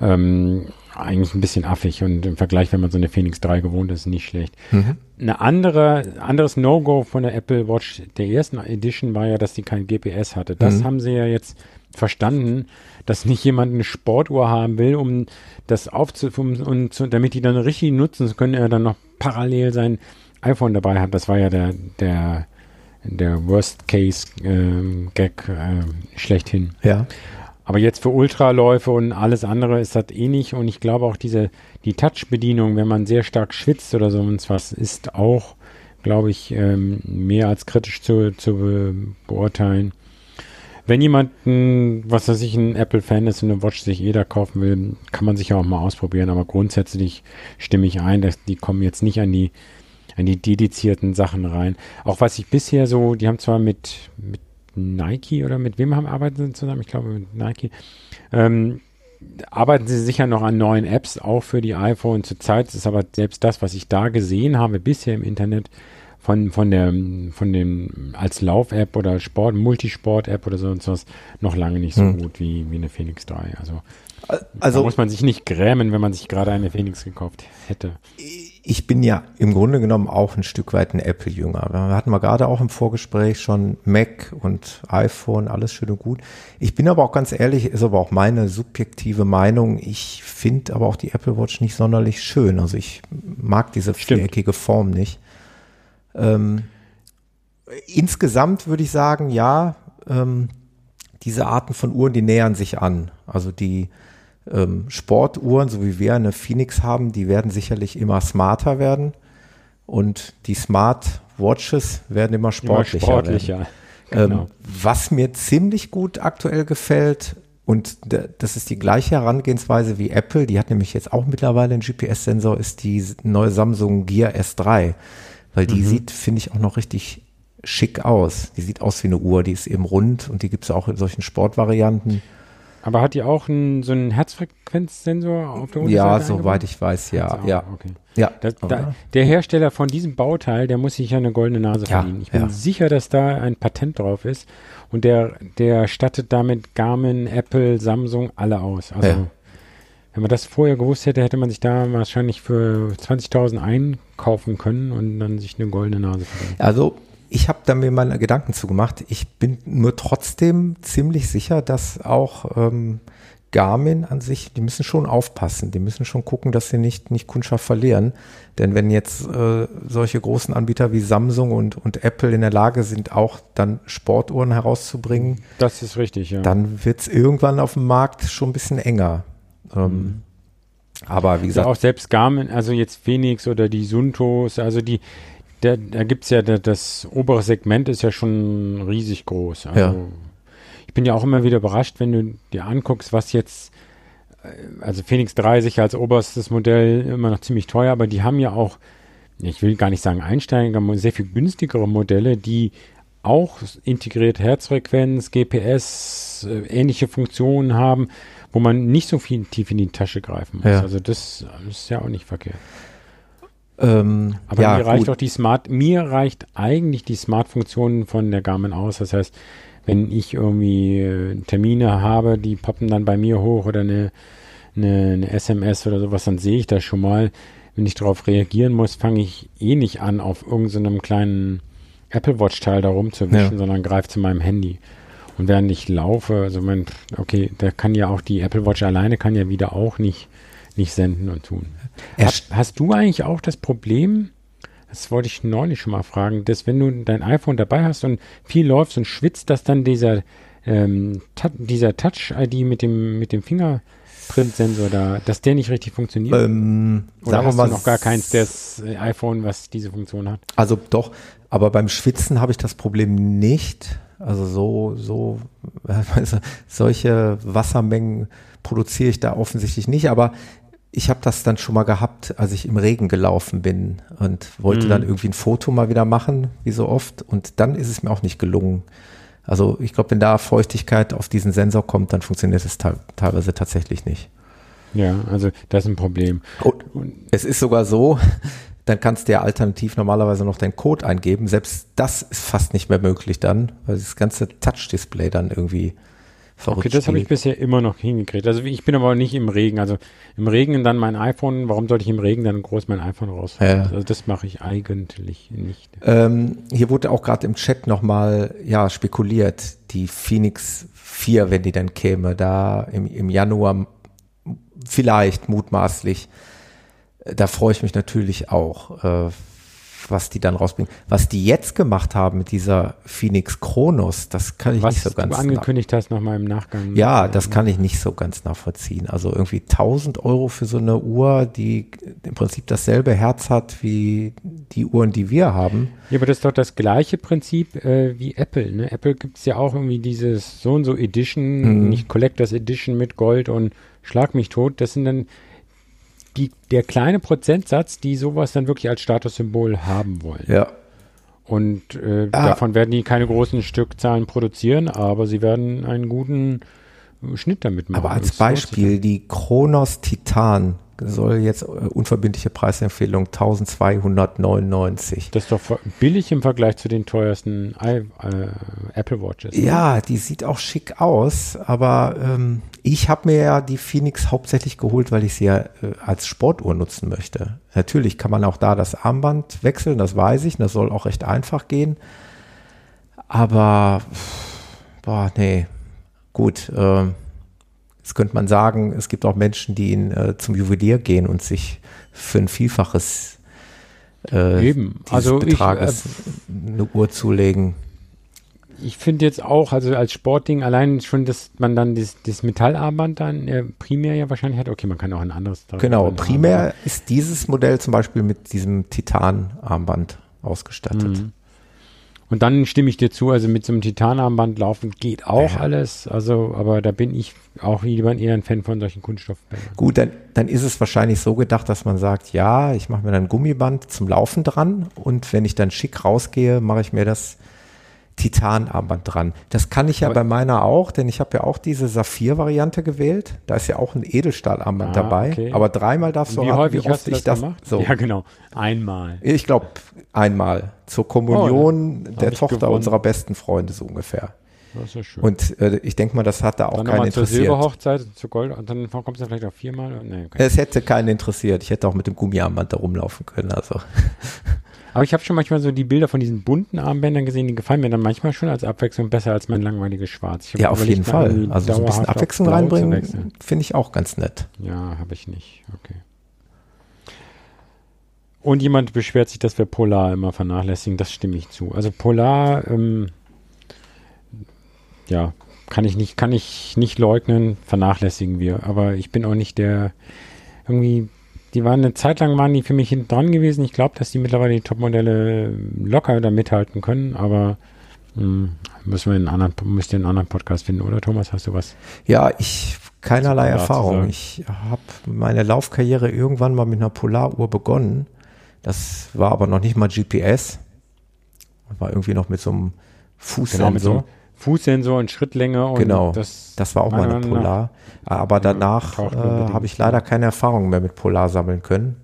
ähm, eigentlich ein bisschen affig und im Vergleich, wenn man so eine Phoenix 3 gewohnt ist, nicht schlecht. Mhm. Eine andere, anderes No-Go von der Apple Watch der ersten Edition war ja, dass die kein GPS hatte. Das Mhm. haben sie ja jetzt verstanden, dass nicht jemand eine Sportuhr haben will, um das aufzu, um, und zu, damit die dann richtig nutzen können, er dann noch parallel sein iPhone dabei hat. Das war ja der, der der Worst-Case-Gag äh, schlechthin. Ja. Aber jetzt für Ultraläufe und alles andere ist das eh nicht. Und ich glaube auch diese, die Touch-Bedienung, wenn man sehr stark schwitzt oder sonst was, ist auch, glaube ich, ähm, mehr als kritisch zu, zu be beurteilen. Wenn jemand, ein, was weiß ich, ein Apple-Fan ist und eine Watch sich jeder kaufen will, kann man sich ja auch mal ausprobieren. Aber grundsätzlich stimme ich ein, dass die kommen jetzt nicht an die, an die dedizierten Sachen rein. Auch was ich bisher so, die haben zwar mit, mit Nike oder mit wem haben arbeiten sie zusammen? Ich glaube mit Nike. Ähm, arbeiten sie sicher noch an neuen Apps, auch für die iPhone. Zurzeit ist aber selbst das, was ich da gesehen habe bisher im Internet von, von der, von dem, als Lauf-App oder Sport, Multisport-App oder sonst was, noch lange nicht so hm. gut wie, wie eine Phoenix 3. Also, also da muss man sich nicht grämen, wenn man sich gerade eine Phoenix gekauft hätte ich bin ja im Grunde genommen auch ein Stück weit ein Apple-Jünger. Wir hatten mal gerade auch im Vorgespräch schon Mac und iPhone, alles schön und gut. Ich bin aber auch ganz ehrlich, ist aber auch meine subjektive Meinung. Ich finde aber auch die Apple Watch nicht sonderlich schön. Also ich mag diese Stimmt. viereckige Form nicht. Ähm, insgesamt würde ich sagen, ja, ähm, diese Arten von Uhren, die nähern sich an. Also die ähm, Sportuhren, so wie wir eine Phoenix haben, die werden sicherlich immer smarter werden und die Smart Watches werden immer sportlicher. Immer sportlicher. Genau. Ähm, was mir ziemlich gut aktuell gefällt, und das ist die gleiche Herangehensweise wie Apple, die hat nämlich jetzt auch mittlerweile einen GPS-Sensor, ist die neue Samsung Gear S3. Weil die mhm. sieht, finde ich, auch noch richtig schick aus. Die sieht aus wie eine Uhr, die ist eben rund und die gibt es auch in solchen Sportvarianten. Aber hat die auch einen, so einen Herzfrequenzsensor auf der Unterseite? Ja, soweit ich weiß, ja. ja. Okay. ja. Das, da, der Hersteller von diesem Bauteil, der muss sich ja eine goldene Nase ja, verdienen. Ich bin ja. sicher, dass da ein Patent drauf ist. Und der, der stattet damit Garmin, Apple, Samsung alle aus. Also, ja. Wenn man das vorher gewusst hätte, hätte man sich da wahrscheinlich für 20.000 einkaufen können und dann sich eine goldene Nase verdienen. Also, ich habe da mir mal Gedanken zugemacht. Ich bin nur trotzdem ziemlich sicher, dass auch ähm, Garmin an sich, die müssen schon aufpassen, die müssen schon gucken, dass sie nicht, nicht Kundschaft verlieren. Denn wenn jetzt äh, solche großen Anbieter wie Samsung und, und Apple in der Lage sind, auch dann Sportuhren herauszubringen, das ist richtig, ja. Dann wird es irgendwann auf dem Markt schon ein bisschen enger. Ähm, mhm. Aber wie gesagt. Ja, auch selbst Garmin, also jetzt Phoenix oder die Suntos, also die, der, da gibt es ja, der, das obere Segment ist ja schon riesig groß. Also ja. ich bin ja auch immer wieder überrascht, wenn du dir anguckst, was jetzt, äh, also Phoenix 3 sicher als oberstes Modell immer noch ziemlich teuer, aber die haben ja auch, ich will gar nicht sagen Einsteiger, sehr viel günstigere Modelle, die auch integriert Herzfrequenz, GPS, äh, ähnliche Funktionen haben, wo man nicht so viel tief in die Tasche greifen muss. Ja. Also das, das ist ja auch nicht verkehrt. Ähm, Aber ja, mir reicht gut. doch die Smart, mir reicht eigentlich die Smart-Funktion von der Garmin aus. Das heißt, wenn ich irgendwie äh, Termine habe, die poppen dann bei mir hoch oder eine, eine, eine SMS oder sowas, dann sehe ich das schon mal. Wenn ich darauf reagieren muss, fange ich eh nicht an, auf irgendeinem so kleinen Apple Watch-Teil da rumzuwischen, ja. sondern greife zu meinem Handy. Und während ich laufe, also mein, okay, da kann ja auch die Apple Watch alleine kann ja wieder auch nicht, nicht senden und tun. Hast, hast du eigentlich auch das Problem, das wollte ich neulich schon mal fragen, dass wenn du dein iPhone dabei hast und viel läufst und schwitzt, dass dann dieser, ähm, dieser Touch-ID mit dem, mit dem Fingerprint-Sensor da, dass der nicht richtig funktioniert? Ähm, Oder hast du noch gar keins, das äh, iPhone, was diese Funktion hat? Also doch, aber beim Schwitzen habe ich das Problem nicht. Also so, so, also solche Wassermengen produziere ich da offensichtlich nicht, aber ich habe das dann schon mal gehabt, als ich im Regen gelaufen bin und wollte mhm. dann irgendwie ein Foto mal wieder machen, wie so oft. Und dann ist es mir auch nicht gelungen. Also ich glaube, wenn da Feuchtigkeit auf diesen Sensor kommt, dann funktioniert es teilweise tatsächlich nicht. Ja, also das ist ein Problem. Und es ist sogar so, dann kannst du ja alternativ normalerweise noch deinen Code eingeben. Selbst das ist fast nicht mehr möglich dann, weil das ganze Touch-Display dann irgendwie verrückt. Okay, das habe ich bisher immer noch hingekriegt. Also ich bin aber nicht im Regen. Also im Regen dann mein iPhone, warum sollte ich im Regen dann groß mein iPhone rausfahren? Ja. Also das mache ich eigentlich nicht. Ähm, hier wurde auch gerade im Chat nochmal ja, spekuliert, die Phoenix 4, wenn die dann käme, da im, im Januar vielleicht mutmaßlich. Da freue ich mich natürlich auch. Äh, was die dann rausbringen. Was die jetzt gemacht haben mit dieser Phoenix Chronos, das kann ich Was nicht so ganz du angekündigt hast nochmal im Nachgang. Ja, das kann ich nicht so ganz nachvollziehen. Also irgendwie 1000 Euro für so eine Uhr, die im Prinzip dasselbe Herz hat wie die Uhren, die wir haben. Ja, aber das ist doch das gleiche Prinzip äh, wie Apple. Ne? Apple gibt es ja auch irgendwie dieses so und so Edition, Mhm. nicht Collectors Edition mit Gold und Schlag mich tot. Das sind dann die, der kleine Prozentsatz, die sowas dann wirklich als Statussymbol haben wollen. Ja. Und äh, Ah. davon werden die keine großen Stückzahlen produzieren, aber sie werden einen guten Schnitt damit machen. Aber als Beispiel, die Chronos Titan soll jetzt äh, unverbindliche Preisempfehlung 1299. Das ist doch billig im Vergleich zu den teuersten I, äh, Apple Watches. Ja, die sieht auch schick aus, aber ähm, ich habe mir ja die Phoenix hauptsächlich geholt, weil ich sie ja äh, als Sportuhr nutzen möchte. Natürlich kann man auch da das Armband wechseln, das weiß ich, das soll auch recht einfach gehen. Aber, boah, nee, gut. ähm, Jetzt könnte man sagen, es gibt auch Menschen, die in, äh, zum Juwelier gehen und sich für ein Vielfaches äh, Eben. Also ich, Betrages eine Uhr zulegen. Ich finde jetzt auch, also als Sportding allein schon, dass man dann das, das Metallarmband dann äh, primär ja wahrscheinlich hat. Okay, man kann auch ein anderes. Genau, dran haben, primär ist dieses Modell zum Beispiel mit diesem Titan-Armband ausgestattet. Mhm. Und dann stimme ich dir zu, also mit so einem Titanarmband laufen geht auch Ja. alles. Also, aber da bin ich auch lieber eher ein Fan von solchen Kunststoffbändern. Gut, dann, dann ist es wahrscheinlich so gedacht, dass man sagt, ja, ich mache mir dann ein Gummiband zum Laufen dran und wenn ich dann schick rausgehe, mache ich mir das Titan-Armband dran. Das kann ich ja Aber- bei meiner auch, denn ich habe ja auch diese Saphir-Variante gewählt. Da ist ja auch ein Edelstahlarmband Ah, dabei. okay. Aber dreimal darfst du Wie raten, wie hast oft du ich das, gemacht? so. Ja, genau. Einmal. Ich glaube einmal zur Kommunion Oh, der Tochter gewonnen. unserer besten Freunde so ungefähr. Das ist ja schön. Und äh, ich denke mal, das hat da auch dann keinen nochmal zur interessiert. Silberhochzeit, zu Gold, und dann kommst du vielleicht auch viermal. Nee, okay. Es hätte keinen interessiert. Ich hätte auch mit dem Gummiarmband da rumlaufen können. Also Aber ich habe schon manchmal so die Bilder von diesen bunten Armbändern gesehen, die gefallen mir dann manchmal schon als Abwechslung besser als mein langweiliges Schwarz. Ja, auf jeden Fall. Also so ein bisschen Abwechslung reinbringen, finde ich auch ganz nett. Ja, habe ich nicht. Okay. Und jemand beschwert sich, dass wir Polar immer vernachlässigen. Das stimme ich zu. Also Polar, ähm, ja, kann ich nicht, kann ich nicht leugnen, vernachlässigen wir. Aber ich bin auch nicht der irgendwie. Die waren eine Zeit lang waren die für mich hinten dran gewesen. Ich glaube, dass die mittlerweile die Topmodelle locker da mithalten können, aber mh, müssen wir in einen anderen, müsst ihr einen anderen Podcast finden, oder Thomas? Hast du was? Ja, ich keinerlei Erfahrung. Ich habe meine Laufkarriere irgendwann mal mit einer Polaruhr begonnen. Das war aber noch nicht mal GPS. War irgendwie noch mit so einem Genau, Fußsensor. einem Fußsensor und Schrittlänge und Genau, das, Das war auch mal eine Polar. Aber danach äh, habe ich leider keine Erfahrung mehr mit Polar sammeln können.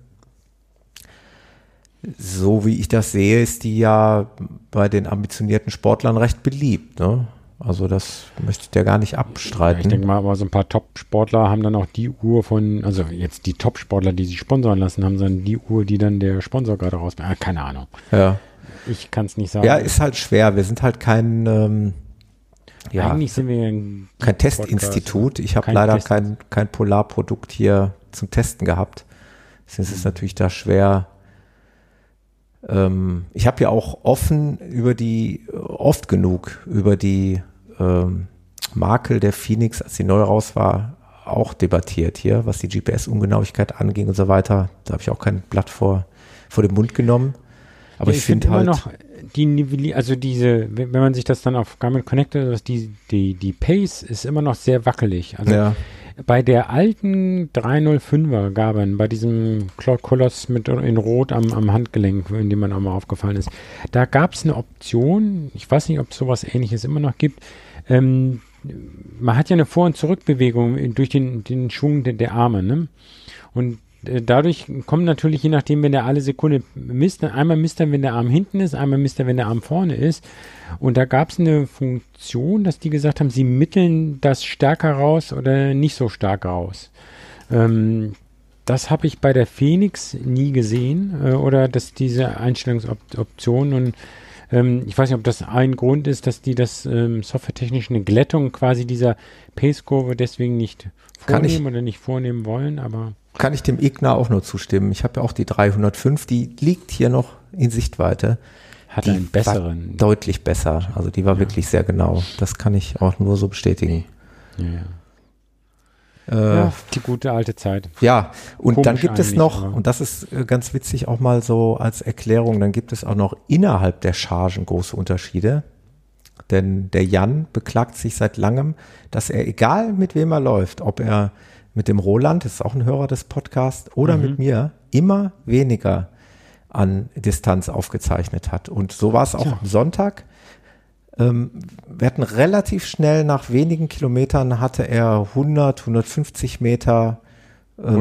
So wie ich das sehe, ist die ja bei den ambitionierten Sportlern recht beliebt. Ne? Also das möchte ich dir gar nicht Ja, abstreiten. ich denke mal, aber so ein paar Top-Sportler haben dann auch die Uhr von, also jetzt die Top-Sportler, die sich sponsoren lassen, haben dann die Uhr, die dann der Sponsor gerade rausbringt. Ah, keine Ahnung. ja. Ich kann es nicht sagen. ja, ist halt schwer. Wir sind halt kein, ähm, ja, Eigentlich sind wir ein kein Testinstitut. Ich habe leider Test. kein, kein Polarprodukt hier zum Testen gehabt. Deswegen ist es natürlich da schwer. Ähm, ich habe ja auch offen über die, oft genug über die ähm, Makel der Phoenix, als sie neu raus war, auch debattiert hier, was die GPS-Ungenauigkeit anging und so weiter. Da habe ich auch kein Blatt vor, vor den Mund genommen. Aber Ja, ich, finde immer halt, noch die Nivelli also diese, wenn man sich das dann auf Garmin connectet, die, die, die Pace ist immer noch sehr wackelig. Also ja, bei der alten 305er Garmin, bei diesem Koloss mit in Rot am, am Handgelenk, in dem man auch mal aufgefallen ist, da gab es eine Option, ich weiß nicht, ob es sowas ähnliches immer noch gibt, ähm, man hat ja eine Vor- und Zurückbewegung durch den, den Schwung der, der Arme, ne? Und dadurch kommen natürlich, je nachdem, wenn der alle Sekunde misst, einmal misst er, wenn der Arm hinten ist, einmal misst er, wenn der Arm vorne ist. Und da gab es eine Funktion, dass die gesagt haben, sie mitteln das stärker raus oder nicht so stark raus. Ähm, das habe ich bei der Phoenix nie gesehen äh, oder dass diese Einstellungsoption und ähm, ich weiß nicht, ob das ein Grund ist, dass die das ähm, softwaretechnisch eine Glättung quasi dieser Pace-Kurve deswegen nicht vornehmen oder nicht vornehmen wollen, aber kann ich dem Igna auch nur zustimmen. Ich habe ja auch die 305, die liegt hier noch in Sichtweite. Hat die einen besseren. Deutlich besser. Also die war ja. wirklich sehr genau. Das kann ich auch nur so bestätigen. Ja, ja. Äh, ja, die gute alte Zeit. Ja, und Komisch dann gibt es noch, aber. und das ist äh, ganz witzig auch mal so als Erklärung, dann gibt es auch noch innerhalb der Chargen große Unterschiede. Denn der Jan beklagt sich seit langem, dass er, egal mit wem er läuft, ob er mit dem Roland, das ist auch ein Hörer des Podcasts, oder mhm. mit mir, immer weniger an Distanz aufgezeichnet hat. Und so war es auch ja. am Sonntag. Ähm, wir hatten relativ schnell nach wenigen Kilometern hatte er 100, 150 Meter ähm,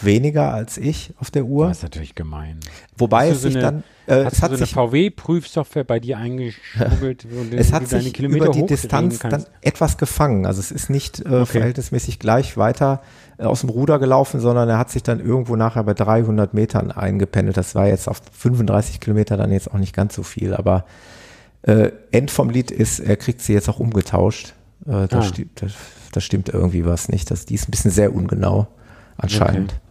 weniger als ich auf der Uhr. Das ist natürlich gemein. Wobei es sich eine, dann äh, hast es hat so sich eine VW-Prüfsoftware bei dir eingeschmuggelt, wo es hat sich Kilometer über die Distanz dann etwas gefangen. Also es ist nicht äh, okay. verhältnismäßig gleich weiter äh, aus dem Ruder gelaufen, sondern er hat sich dann irgendwo nachher bei 300 Metern eingependelt. Das war jetzt auf 35 Kilometer dann jetzt auch nicht ganz so viel, aber äh, End vom Lied ist, er kriegt sie jetzt auch umgetauscht. Äh, da, ah. sti da, da, stimmt irgendwie was nicht. Das, die ist ein bisschen sehr ungenau, anscheinend. Okay.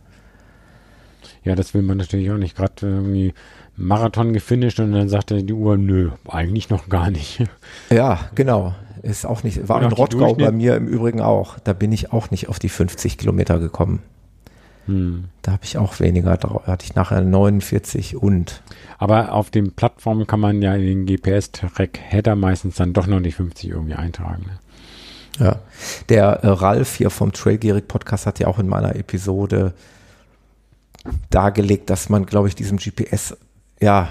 Ja, das will man natürlich auch nicht. Gerade irgendwie Marathon gefinisht und dann sagte die Uhr, nö, eigentlich noch gar nicht. Ja, genau. Ist auch nicht, war in Rottgau bei mir im Übrigen auch. Da bin ich auch nicht auf die 50 Kilometer gekommen. Hm. Da habe ich auch weniger, da hatte ich nachher 49 und. Aber auf den Plattformen kann man ja in den GPS-Track-Header meistens dann doch noch die 50 irgendwie eintragen. Ne? Ja, der äh, Ralf hier vom Trailgierig Podcast hat ja auch in meiner Episode dargelegt, dass man, glaube ich, diesem GPS, ja,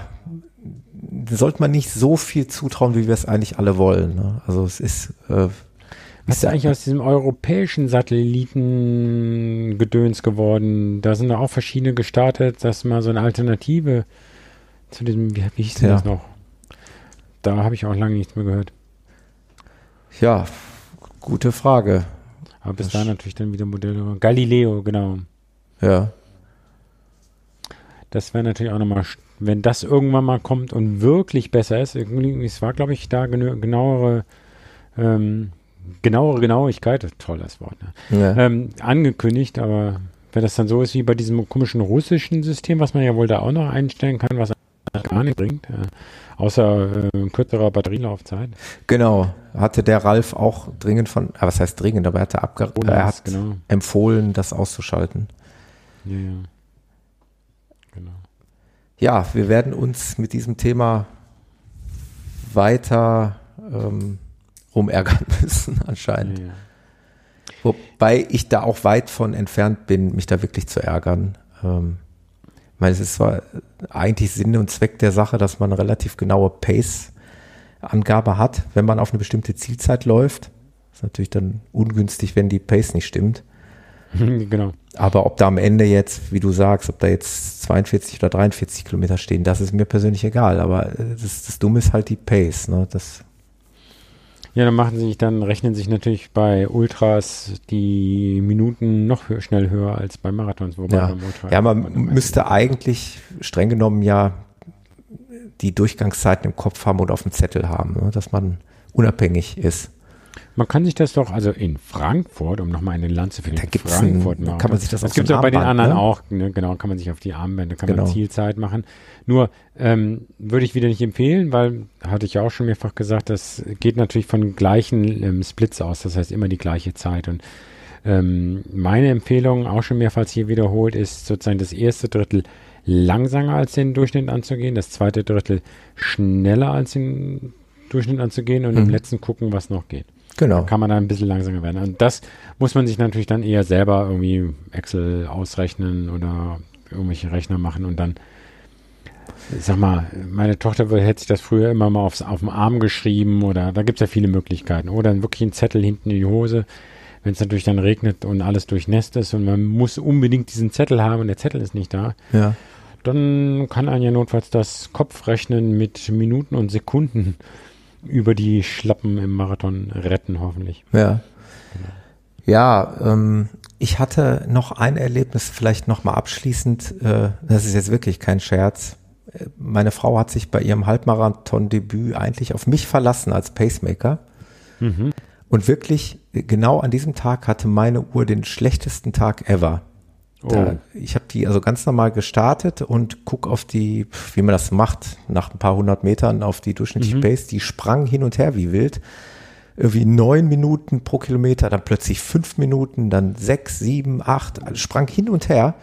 sollte man nicht so viel zutrauen, wie wir es eigentlich alle wollen. Ne? Also es ist, äh, was ist eigentlich aus diesem europäischen Satellitengedöns geworden? Da sind da auch verschiedene gestartet, dass mal so eine Alternative zu diesem, wie, wie hieß denn ja. das noch? Da habe ich auch lange nichts mehr gehört. Ja, gute Frage. Aber bis dahin natürlich dann wieder Modelle. Galileo, genau. Ja. Das wäre natürlich auch nochmal, wenn das irgendwann mal kommt und wirklich besser ist. Es war, glaube ich, da genauere ähm, genauere Genauigkeit, tolles Wort, ne? ja. ähm, angekündigt, aber wenn das dann so ist wie bei diesem komischen russischen System, was man ja wohl da auch noch einstellen kann, was gar nicht bringt, äh, außer äh, kürzerer Batterielaufzeit. Genau, hatte der Ralf auch dringend von, äh, was heißt dringend, aber er hatte abge oh, er hat genau. empfohlen, das auszuschalten. Ja, ja. Genau. Ja, wir werden uns mit diesem Thema weiter ähm, rumärgern müssen, anscheinend. Ja. Wobei ich da auch weit von entfernt bin, mich da wirklich zu ärgern. Ähm, ich meine, es ist zwar eigentlich Sinn und Zweck der Sache, dass man eine relativ genaue Pace-Angabe hat, wenn man auf eine bestimmte Zielzeit läuft. ist natürlich dann ungünstig, wenn die Pace nicht stimmt. genau. Aber ob da am Ende jetzt, wie du sagst, ob da jetzt 42 oder 43 Kilometer stehen, das ist mir persönlich egal. Aber äh, das, das Dumme ist halt die Pace. Ne? Das ja, dann machen sich, dann rechnen sich natürlich bei Ultras die Minuten noch höher, schnell höher als bei Marathons. Wobei ja. Ultra ja, man müsste eigentlich streng genommen ja die Durchgangszeiten im Kopf haben oder auf dem Zettel haben, ne? dass man unabhängig ist. Man kann sich das doch, also in Frankfurt, um nochmal eine Lanze für den da Frankfurt ein, kann man sich das, das gibt es auch bei den anderen ne? auch, ne? genau, kann man sich auf die Armbänder, kann genau. man Zielzeit machen. Nur ähm, würde ich wieder nicht empfehlen, weil, hatte ich ja auch schon mehrfach gesagt, das geht natürlich von gleichen ähm, Splits aus, das heißt immer die gleiche Zeit. Und ähm, meine Empfehlung, auch schon mehrfach hier wiederholt, ist sozusagen das erste Drittel langsamer als den Durchschnitt anzugehen, das zweite Drittel schneller als den Durchschnitt anzugehen und mhm. im letzten gucken, was noch geht. Genau. Da kann man dann ein bisschen langsamer werden. Und das muss man sich natürlich dann eher selber irgendwie Excel ausrechnen oder irgendwelche Rechner machen und dann, sag mal, meine Tochter hätte sich das früher immer mal aufs, auf dem Arm geschrieben oder da gibt es ja viele Möglichkeiten. Oder wirklich einen Zettel hinten in die Hose, wenn es natürlich dann regnet und alles durchnässt ist und man muss unbedingt diesen Zettel haben und der Zettel ist nicht da. Ja. Dann kann ein ja notfalls das Kopfrechnen mit Minuten und Sekunden über die Schlappen im Marathon retten, hoffentlich. Ja. Ja, ähm, ich hatte noch ein Erlebnis, vielleicht noch mal abschließend. Äh, das ist jetzt wirklich kein Scherz. Meine Frau hat sich bei ihrem Halbmarathon-Debüt eigentlich auf mich verlassen als Pacemaker. Mhm. Und wirklich, genau an diesem Tag hatte meine Uhr den schlechtesten Tag ever. Da, ich habe die also ganz normal gestartet und guck auf die, wie man das macht, nach ein paar hundert Metern auf die durchschnittliche Mhm. Pace. Die sprang hin und her wie wild. Irgendwie neun Minuten pro Kilometer, dann plötzlich fünf Minuten, dann sechs, sieben, acht, sprang hin und her.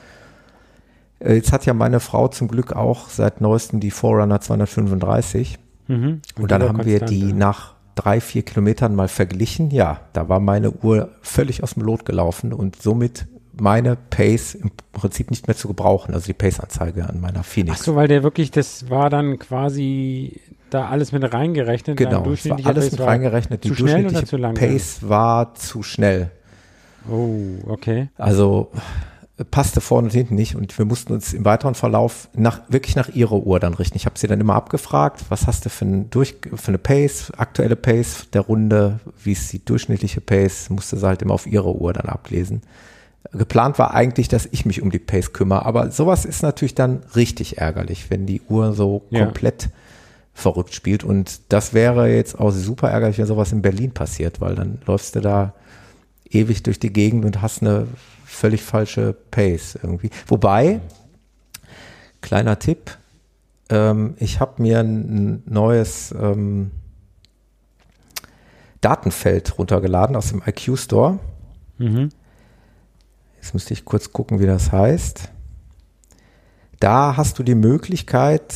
Äh, Jetzt hat ja meine Frau zum Glück auch seit neuestem die Forerunner 235. Mhm. Und, dann haben wir die ja. nach drei, vier Kilometern mal verglichen. Ja, da war meine Uhr völlig aus dem Lot gelaufen und somit meine Pace im Prinzip nicht mehr zu gebrauchen, also die Pace-Anzeige an meiner Ach Phoenix. so, weil der wirklich, das war dann quasi da alles mit reingerechnet. genau, es war alles Pace mit war reingerechnet. Die zu schnell oder zu langsam? Pace war zu schnell. Oh, okay. Also äh, passte vorne und hinten nicht und wir mussten uns im weiteren Verlauf nach, wirklich nach ihrer Uhr dann richten. Ich habe sie dann immer abgefragt, was hast du für, ein durch, für eine Pace, aktuelle Pace der Runde, wie ist die durchschnittliche Pace, musste sie halt immer auf ihre Uhr dann ablesen. Geplant war eigentlich, dass ich mich um die Pace kümmere, aber sowas ist natürlich dann richtig ärgerlich, wenn die Uhr so Ja. komplett verrückt spielt und das wäre jetzt auch super ärgerlich, wenn sowas in Berlin passiert, weil dann läufst du da ewig durch die Gegend und hast eine völlig falsche Pace irgendwie. Wobei, kleiner Tipp, ähm, ich habe mir ein neues ähm, Datenfeld runtergeladen aus dem IQ Store. Mhm. Jetzt müsste ich kurz gucken, wie das heißt. Da hast du die Möglichkeit,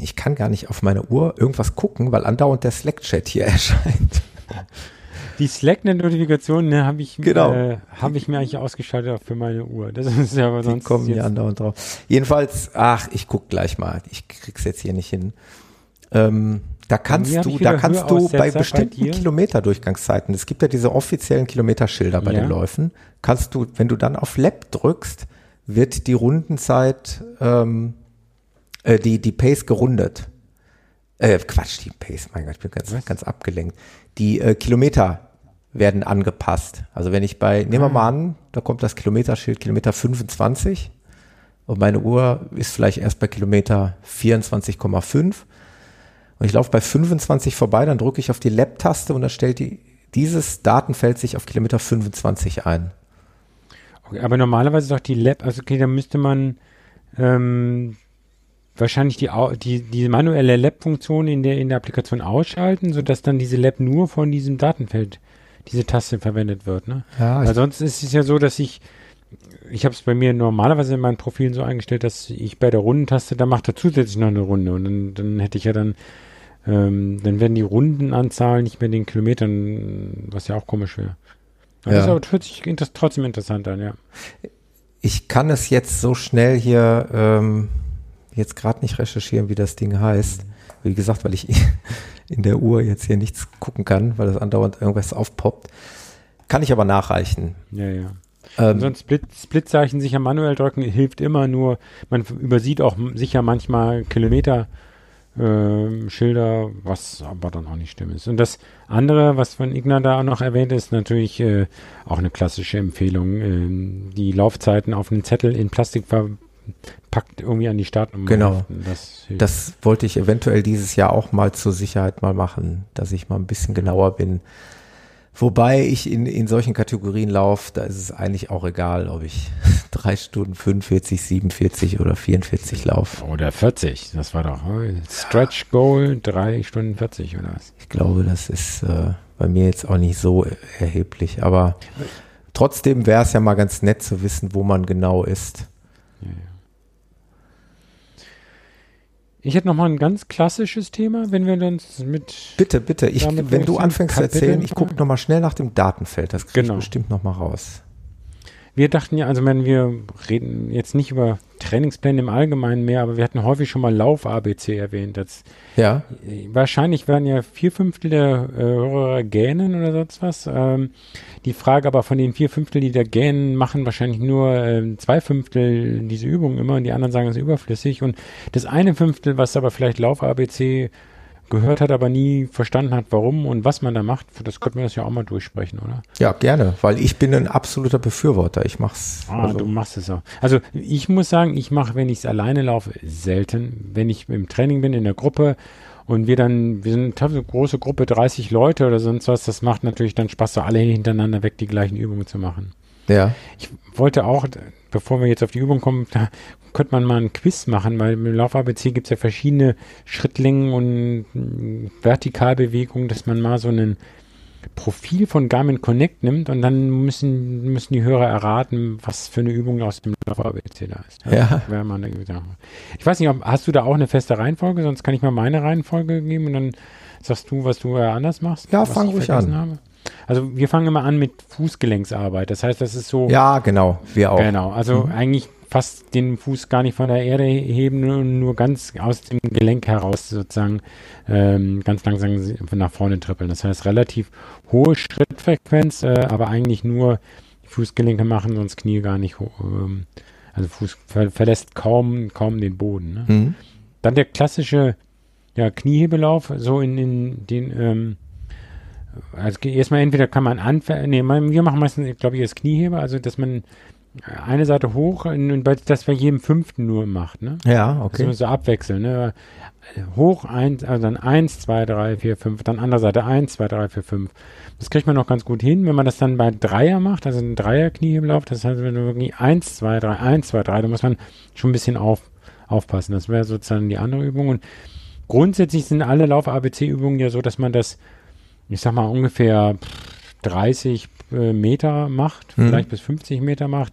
ich kann gar nicht auf meine Uhr irgendwas gucken, weil andauernd der Slack-Chat hier erscheint. Die Slack-Notifikationen ne, habe ich, Genau. äh, hab ich mir eigentlich ausgeschaltet für meine Uhr. Das ist ja aber Die sonst kommen jetzt, hier andauernd drauf. Jedenfalls, ach, ich guck gleich mal. Ich krieg's jetzt hier nicht hin. Ähm, da kannst du, da kannst du bei bei bestimmten dir. Kilometerdurchgangszeiten, es gibt ja diese offiziellen Kilometerschilder bei Ja. den Läufen, kannst du, wenn du dann auf Lab drückst, wird die Rundenzeit, ähm, äh, die, die Pace gerundet. Äh, Quatsch, die Pace, mein Gott, ich bin ganz, Was? ganz abgelenkt. Die äh, Kilometer werden angepasst. Also wenn ich bei, nehmen wir Ah. mal an, da kommt das Kilometerschild Kilometer 25 und meine Uhr ist vielleicht erst bei Kilometer 24,5 und ich laufe bei 25 vorbei, dann drücke ich auf die Lab-Taste und dann stellt die, dieses Datenfeld sich auf Kilometer 25 ein. Okay, aber normalerweise ist doch die Lab, also okay, da müsste man ähm, wahrscheinlich die, die, die manuelle Lab-Funktion in der, in der Applikation ausschalten, sodass dann diese Lab nur von diesem Datenfeld, diese Taste verwendet wird. Ne? Ja, Weil sonst ist es ja so, dass ich, ich habe es bei mir normalerweise in meinen Profilen so eingestellt, dass ich bei der Rundentaste, da macht er zusätzlich noch eine Runde und dann, dann hätte ich ja dann, ähm, dann werden die Rundenanzahl nicht mehr den Kilometern, was ja auch komisch wäre. Aber Ja. Das aber hört sich trotzdem interessant an, ja. ich kann es jetzt so schnell hier ähm, jetzt gerade nicht recherchieren, wie das Ding heißt. Wie gesagt, weil ich in der Uhr jetzt hier nichts gucken kann, weil das andauernd irgendwas aufpoppt. Kann ich aber nachreichen. Ja, ja. Ähm, So ein Split, Splitzeichen sicher manuell drücken hilft immer nur, man übersieht auch sicher manchmal Kilometer ähm, Schilder, was aber dann auch nicht stimmt ist. Und das andere, was von Igna da auch noch erwähnt, ist natürlich äh, auch eine klassische Empfehlung, ähm, die Laufzeiten auf einen Zettel in Plastik verpackt irgendwie an die Startnummer. Genau. Das. Das wollte ich eventuell dieses Jahr auch mal zur Sicherheit mal machen, dass ich mal ein bisschen genauer bin. Wobei ich in, in solchen Kategorien laufe, da ist es eigentlich auch egal, ob ich drei Stunden 45, 47 oder 44 laufe. Oder 40, das war doch Stretch Goal 3 Stunden 40 oder was? Ich glaube, das ist äh, bei mir jetzt auch nicht so erheblich, aber trotzdem wäre es ja mal ganz nett zu wissen, wo man genau ist. Ich hätte noch mal ein ganz klassisches Thema, wenn wir uns mit Bitte, bitte, ich, wenn du anfängst zu erzählen, ich gucke nochmal schnell nach dem Datenfeld, das kriege Genau. ich bestimmt nochmal raus. Wir dachten ja, also wenn wir reden jetzt nicht über Trainingspläne im Allgemeinen mehr, aber wir hatten häufig schon mal Lauf-ABC erwähnt. Das, Ja, äh, wahrscheinlich werden ja vier Fünftel der äh, Hörer gähnen oder sonst was. Ähm, die Frage aber von den vier Fünftel, die da gähnen, machen wahrscheinlich nur ähm, zwei Fünftel diese Übung immer und die anderen sagen, es ist überflüssig. Und das eine Fünftel, was aber vielleicht Lauf-ABC gehört hat, aber nie verstanden hat, warum und was man da macht, das könnten wir das ja auch mal durchsprechen, oder? ja, gerne, weil ich bin ein absoluter Befürworter. Ich mach's. Ah, also, du machst es auch. Also ich muss sagen, ich mache, wenn ich es alleine laufe, selten. Wenn ich im Training bin, in der Gruppe und wir dann, wir sind eine große Gruppe, 30 Leute oder sonst was, das macht natürlich dann Spaß, so alle hintereinander weg die gleichen Übungen zu machen. Ja. Ich wollte auch, bevor wir jetzt auf die Übung kommen, da könnte man mal ein Quiz machen, weil im Lauf-ABC gibt es ja verschiedene Schrittlängen und Vertikalbewegungen, dass man mal so ein Profil von Garmin Connect nimmt und dann müssen, müssen die Hörer erraten, was für eine Übung aus dem Lauf-ABC da ist. Ja. Sache. Ich weiß nicht, ob, hast du da auch eine feste Reihenfolge? Sonst kann ich mal meine Reihenfolge geben und dann sagst du, was du anders machst. Ja, fang ruhig an. Habe. Also wir fangen immer an mit Fußgelenksarbeit. Das heißt, das ist so. Ja, genau. Wir auch. Genau, also Mhm. eigentlich fast den Fuß gar nicht von der Erde heben, nur, nur ganz aus dem Gelenk heraus sozusagen ähm, ganz langsam nach vorne trippeln. Das heißt relativ hohe Schrittfrequenz, äh, aber eigentlich nur Fußgelenke machen, sonst Knie gar nicht hoch. Ähm, also Fuß ver verlässt kaum, kaum den Boden. Ne? Mhm. Dann der klassische ja, Kniehebelauf, so in, in den, ähm, also erstmal entweder kann man anfangen, nee, wir machen meistens, glaube ich, das Knieheber, also dass man eine Seite hoch und, und das bei jedem fünften nur macht, ne? Ja, Okay. Also so abwechseln, ne? Hoch eins, also dann eins, zwei, drei, vier, fünf, dann andere Seite eins, zwei, drei, vier, fünf. Das kriegt man noch ganz gut hin, wenn man das dann bei Dreier macht, also ein Dreier Kniehebelauf, das heißt, wenn du wirklich eins, zwei, drei, eins, zwei, drei, da muss man schon ein bisschen auf, aufpassen. Das wäre sozusagen die andere Übung. Und grundsätzlich sind alle Lauf-ABC-Übungen ja so, dass man das, ich sag mal, ungefähr 30 äh, Meter macht, Mhm. vielleicht bis 50 Meter macht.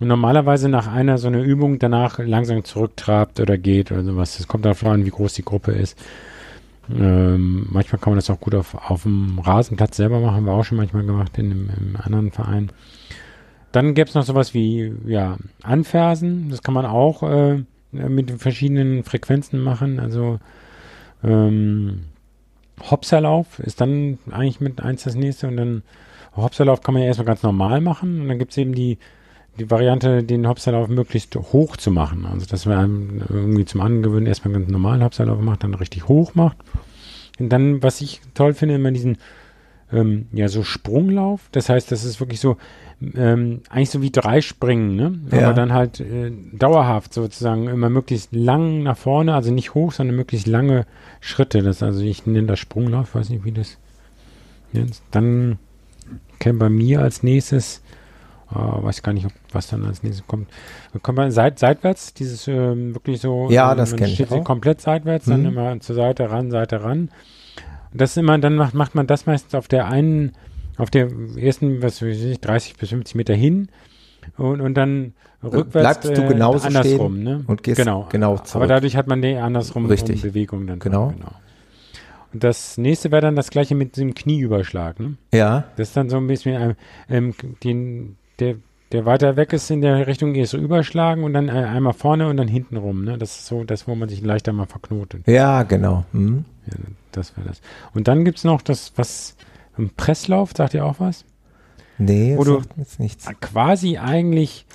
Und normalerweise nach einer so einer Übung danach langsam zurücktrabt oder geht oder sowas. Das kommt darauf an, wie groß die Gruppe ist. Ähm, manchmal kann man das auch gut auf, auf dem Rasenplatz selber machen, haben wir auch schon manchmal gemacht in einem, im anderen Verein. Dann gäbe es noch sowas wie ja, Anfersen. Das kann man auch äh, mit verschiedenen Frequenzen machen. Also ähm, Hopserlauf ist dann eigentlich mit eins das nächste und dann Hopserlauf kann man ja erstmal ganz normal machen und dann gibt es eben die, die Variante, den Hopserlauf möglichst hoch zu machen. Also dass man irgendwie zum Angewöhnen erstmal ganz normalen Hopserlauf macht, dann richtig hoch macht. Und dann, was ich toll finde, immer diesen ähm, ja so Sprunglauf. Das heißt, das ist wirklich so ähm, eigentlich so wie drei Springen, ne? Ja. Aber dann halt äh, dauerhaft sozusagen immer möglichst lang nach vorne, also nicht hoch, sondern möglichst lange Schritte. Das also ich nenne das Sprunglauf, weiß nicht wie das. Jetzt. Dann käme bei mir als nächstes, äh, weiß gar nicht, ob, was dann als nächstes kommt. Dann kommt man seit, seitwärts, dieses ähm, wirklich so. Ja, äh, das man kenn ich steht auch. komplett seitwärts, dann Mhm. immer zur Seite ran, Seite ran. Und das immer, dann macht, macht man das meistens auf der einen, auf der ersten, was weiß ich, 30 bis 50 Meter hin und, und dann rückwärts bleibst du genauso andersrum, stehen ne? und gehst genau, genau Aber zurück. dadurch hat man die andersrum Richtig. um Bewegung dann. Genau. genau. Und das nächste wäre dann das gleiche mit dem Knieüberschlag, ne? Ja, Das ist dann so ein bisschen ähm, ähm, den, der, der weiter weg ist in der Richtung, ist so überschlagen und dann äh, einmal vorne und dann hinten rum. Ne? Das ist so das, wo man sich leichter mal verknotet. ja, genau. Mhm. Ja, das wäre das. Und dann gibt's noch das, was im Presslauf, sagt ihr auch was? Nee, Wo sagt jetzt nichts. Quasi eigentlich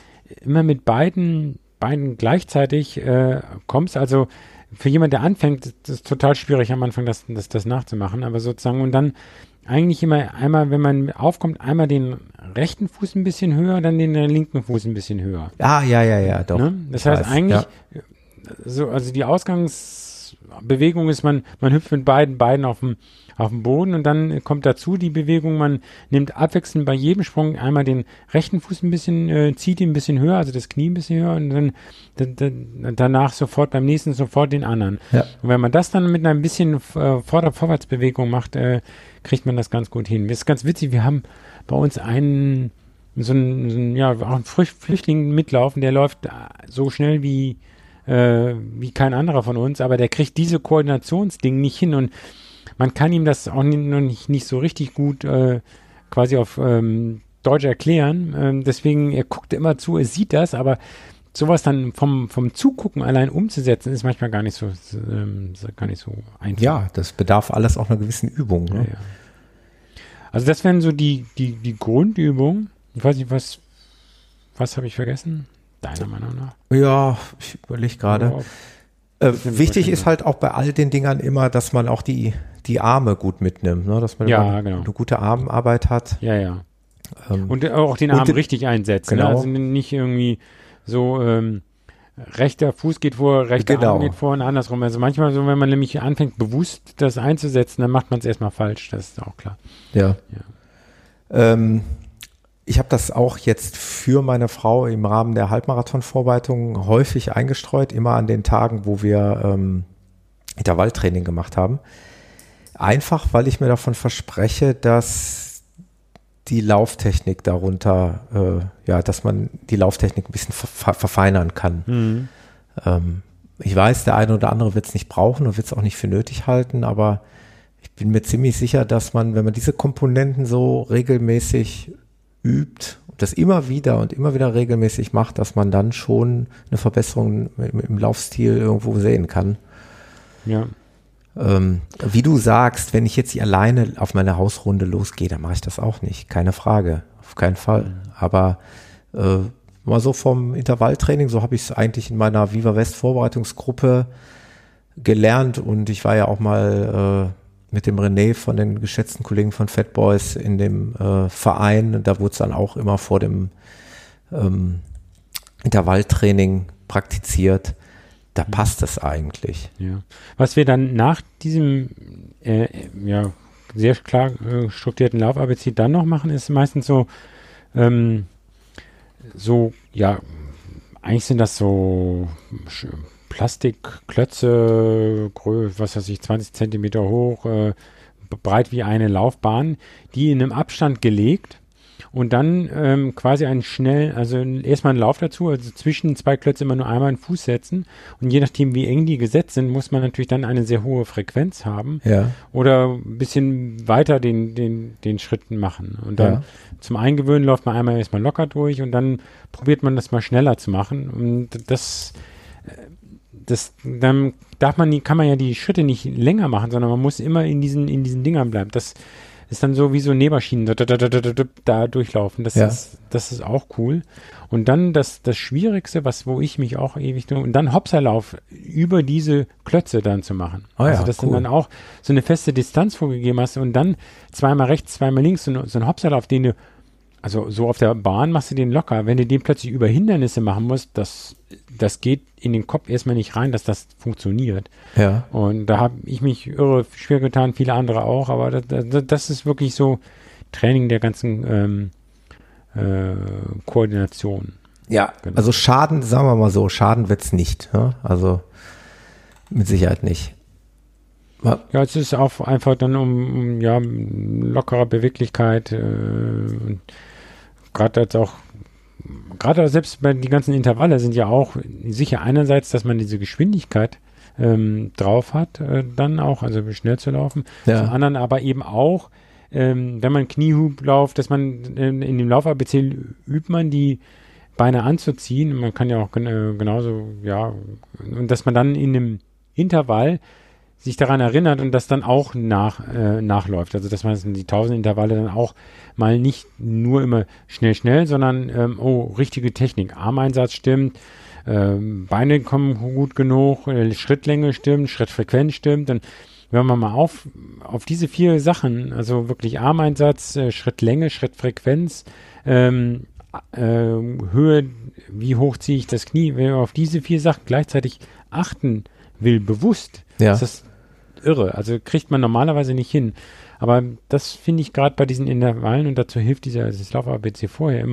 immer mit beiden, beiden gleichzeitig äh, kommst. Also für jemanden, der anfängt, das ist total schwierig am Anfang, das, das, das nachzumachen. Aber sozusagen und dann eigentlich immer einmal, wenn man aufkommt, einmal den rechten Fuß ein bisschen höher, dann den linken Fuß ein bisschen höher. Ah, ja, ja, ja, doch. Ne? Das heißt weiß, eigentlich, ja. so, also die Ausgangsbewegung ist, man, man hüpft mit beiden Beinen auf dem, auf dem Boden und dann kommt dazu die Bewegung, man nimmt abwechselnd bei jedem Sprung einmal den rechten Fuß ein bisschen, äh, zieht ihn ein bisschen höher, also das Knie ein bisschen höher und dann, dann, dann danach sofort beim nächsten sofort den anderen. Ja. Und wenn man das dann mit ein bisschen äh, Vorder- Vorwärtsbewegung macht, äh, kriegt man das ganz gut hin. Das ist ganz witzig, wir haben bei uns einen, so einen, so einen ja, auch Flücht- Flüchtling mitlaufen, der läuft äh, so schnell wie, äh, wie kein anderer von uns, aber der kriegt diese Koordinationsding nicht hin und man kann ihm das auch nicht, nicht so richtig gut äh, quasi auf ähm, Deutsch erklären. Ähm, deswegen, er guckt immer zu, er sieht das, aber sowas dann vom, vom Zugucken allein umzusetzen, ist manchmal gar nicht so, ähm, gar nicht so einfach. Ja, das bedarf alles auch einer gewissen Übung. Ja, Ne? ja. Also das wären so die, die, die Grundübungen. Ich weiß nicht, was, was habe ich vergessen? Deiner Meinung nach? Ja, ich überlege gerade. Ja, Äh, wichtig ist halt auch bei all den Dingern immer, dass man auch die, die Arme gut mitnimmt, ne? dass man Ja, genau. eine gute Armarbeit hat. ja. ja. Ähm, Und auch den Arm den- richtig einsetzt. Genau. Ne? Also nicht irgendwie so ähm, rechter Fuß geht vor, rechter Genau. Arm geht vor und andersrum. Also manchmal so, wenn man nämlich anfängt, bewusst das einzusetzen, dann macht man es erstmal falsch. Das ist auch klar. ja. Ja. Ähm, ich habe das auch jetzt für meine Frau im Rahmen der Halbmarathon-Vorbereitung häufig eingestreut, immer an den Tagen, wo wir ähm, Intervalltraining gemacht haben. Einfach, weil ich mir davon verspreche, dass die Lauftechnik darunter, äh, ja, dass man die Lauftechnik ein bisschen ver verfeinern kann. Mhm. Ähm, ich weiß, der eine oder andere wird es nicht brauchen und wird es auch nicht für nötig halten, aber ich bin mir ziemlich sicher, dass man, wenn man diese Komponenten so regelmäßig übt und das immer wieder und immer wieder regelmäßig macht, dass man dann schon eine Verbesserung im, im Laufstil irgendwo sehen kann. Ja. Ähm, wie du sagst, wenn ich jetzt alleine auf meine Hausrunde losgehe, dann mache ich das auch nicht. Keine Frage. Auf keinen Fall. Aber äh, mal so vom Intervalltraining, so habe ich es eigentlich in meiner Viva West Vorbereitungsgruppe gelernt und ich war ja auch mal äh, mit dem René von den geschätzten Kollegen von Fat Boys in dem äh, Verein. Da wurde es dann auch immer vor dem ähm, Intervalltraining praktiziert. Da mhm. passt es eigentlich. Ja. Was wir dann nach diesem äh, ja, sehr klar äh, strukturierten Lauf-ABC dann noch machen, ist meistens so, ähm, so, ja, eigentlich sind das so Plastikklötze, was weiß ich, 20 Zentimeter hoch, äh, breit wie eine Laufbahn, die in einem Abstand gelegt und dann ähm, quasi einen schnell, also erstmal einen Lauf dazu, also zwischen zwei Klötze immer nur einmal einen Fuß setzen und je nachdem, wie eng die gesetzt sind, muss man natürlich dann eine sehr hohe Frequenz haben ja. oder ein bisschen weiter den, den, den Schritten machen. Und dann ja. zum Eingewöhnen läuft man einmal erstmal locker durch und dann probiert man das mal schneller zu machen und das das, dann darf man, die, kann man ja die Schritte nicht länger machen, sondern man muss immer in diesen, in diesen Dingern bleiben. Das ist dann so wie so Nähmaschinen da, da, da, da durchlaufen. Das, ja. ist, das ist auch cool. Und dann das, das Schwierigste, was, wo ich mich auch ewig, und dann Hopserlauf über diese Klötze dann zu machen. Oh ja, also, dass cool. du dann auch so eine feste Distanz vorgegeben hast und dann zweimal rechts, zweimal links, so, so ein Hopserlauf, den du also so auf der Bahn machst du den locker. Wenn du den plötzlich über Hindernisse machen musst, das, das geht in den Kopf erstmal nicht rein, dass das funktioniert. Ja. Und da habe ich mich irre schwer getan, viele andere auch, aber das, das, das ist wirklich so Training der ganzen ähm, äh, Koordination. Ja, genau. also Schaden, sagen wir mal so, Schaden wird's nicht. Ja? Also mit Sicherheit nicht. Ja, es ist auch einfach dann um, um ja, lockere Beweglichkeit äh, und gerade jetzt auch, gerade selbst bei die ganzen Intervalle sind ja auch sicher einerseits, dass man diese Geschwindigkeit ähm, drauf hat, äh, dann auch, also schnell zu laufen. Ja. Zum anderen aber eben auch, ähm, wenn man Kniehub läuft, dass man äh, in dem Lauf-ABC übt man die Beine anzuziehen. Man kann ja auch gen äh, genauso, ja, und dass man dann in dem Intervall sich daran erinnert und das dann auch nach, äh, nachläuft. Also dass man die 1000 Intervalle dann auch mal nicht nur immer schnell, schnell, sondern ähm, oh, richtige Technik. Armeinsatz stimmt, ähm, Beine kommen gut genug, äh, Schrittlänge stimmt, Schrittfrequenz stimmt. Dann wenn man mal auf, auf diese vier Sachen, also wirklich Armeinsatz, äh, Schrittlänge, Schrittfrequenz, ähm, äh, Höhe, wie hoch ziehe ich das Knie, wenn man auf diese vier Sachen gleichzeitig achten will, bewusst, ja. ist das irre. Also kriegt man normalerweise nicht hin. Aber das finde ich gerade bei diesen Intervallen und dazu hilft dieser das Lauf-ABC vorher,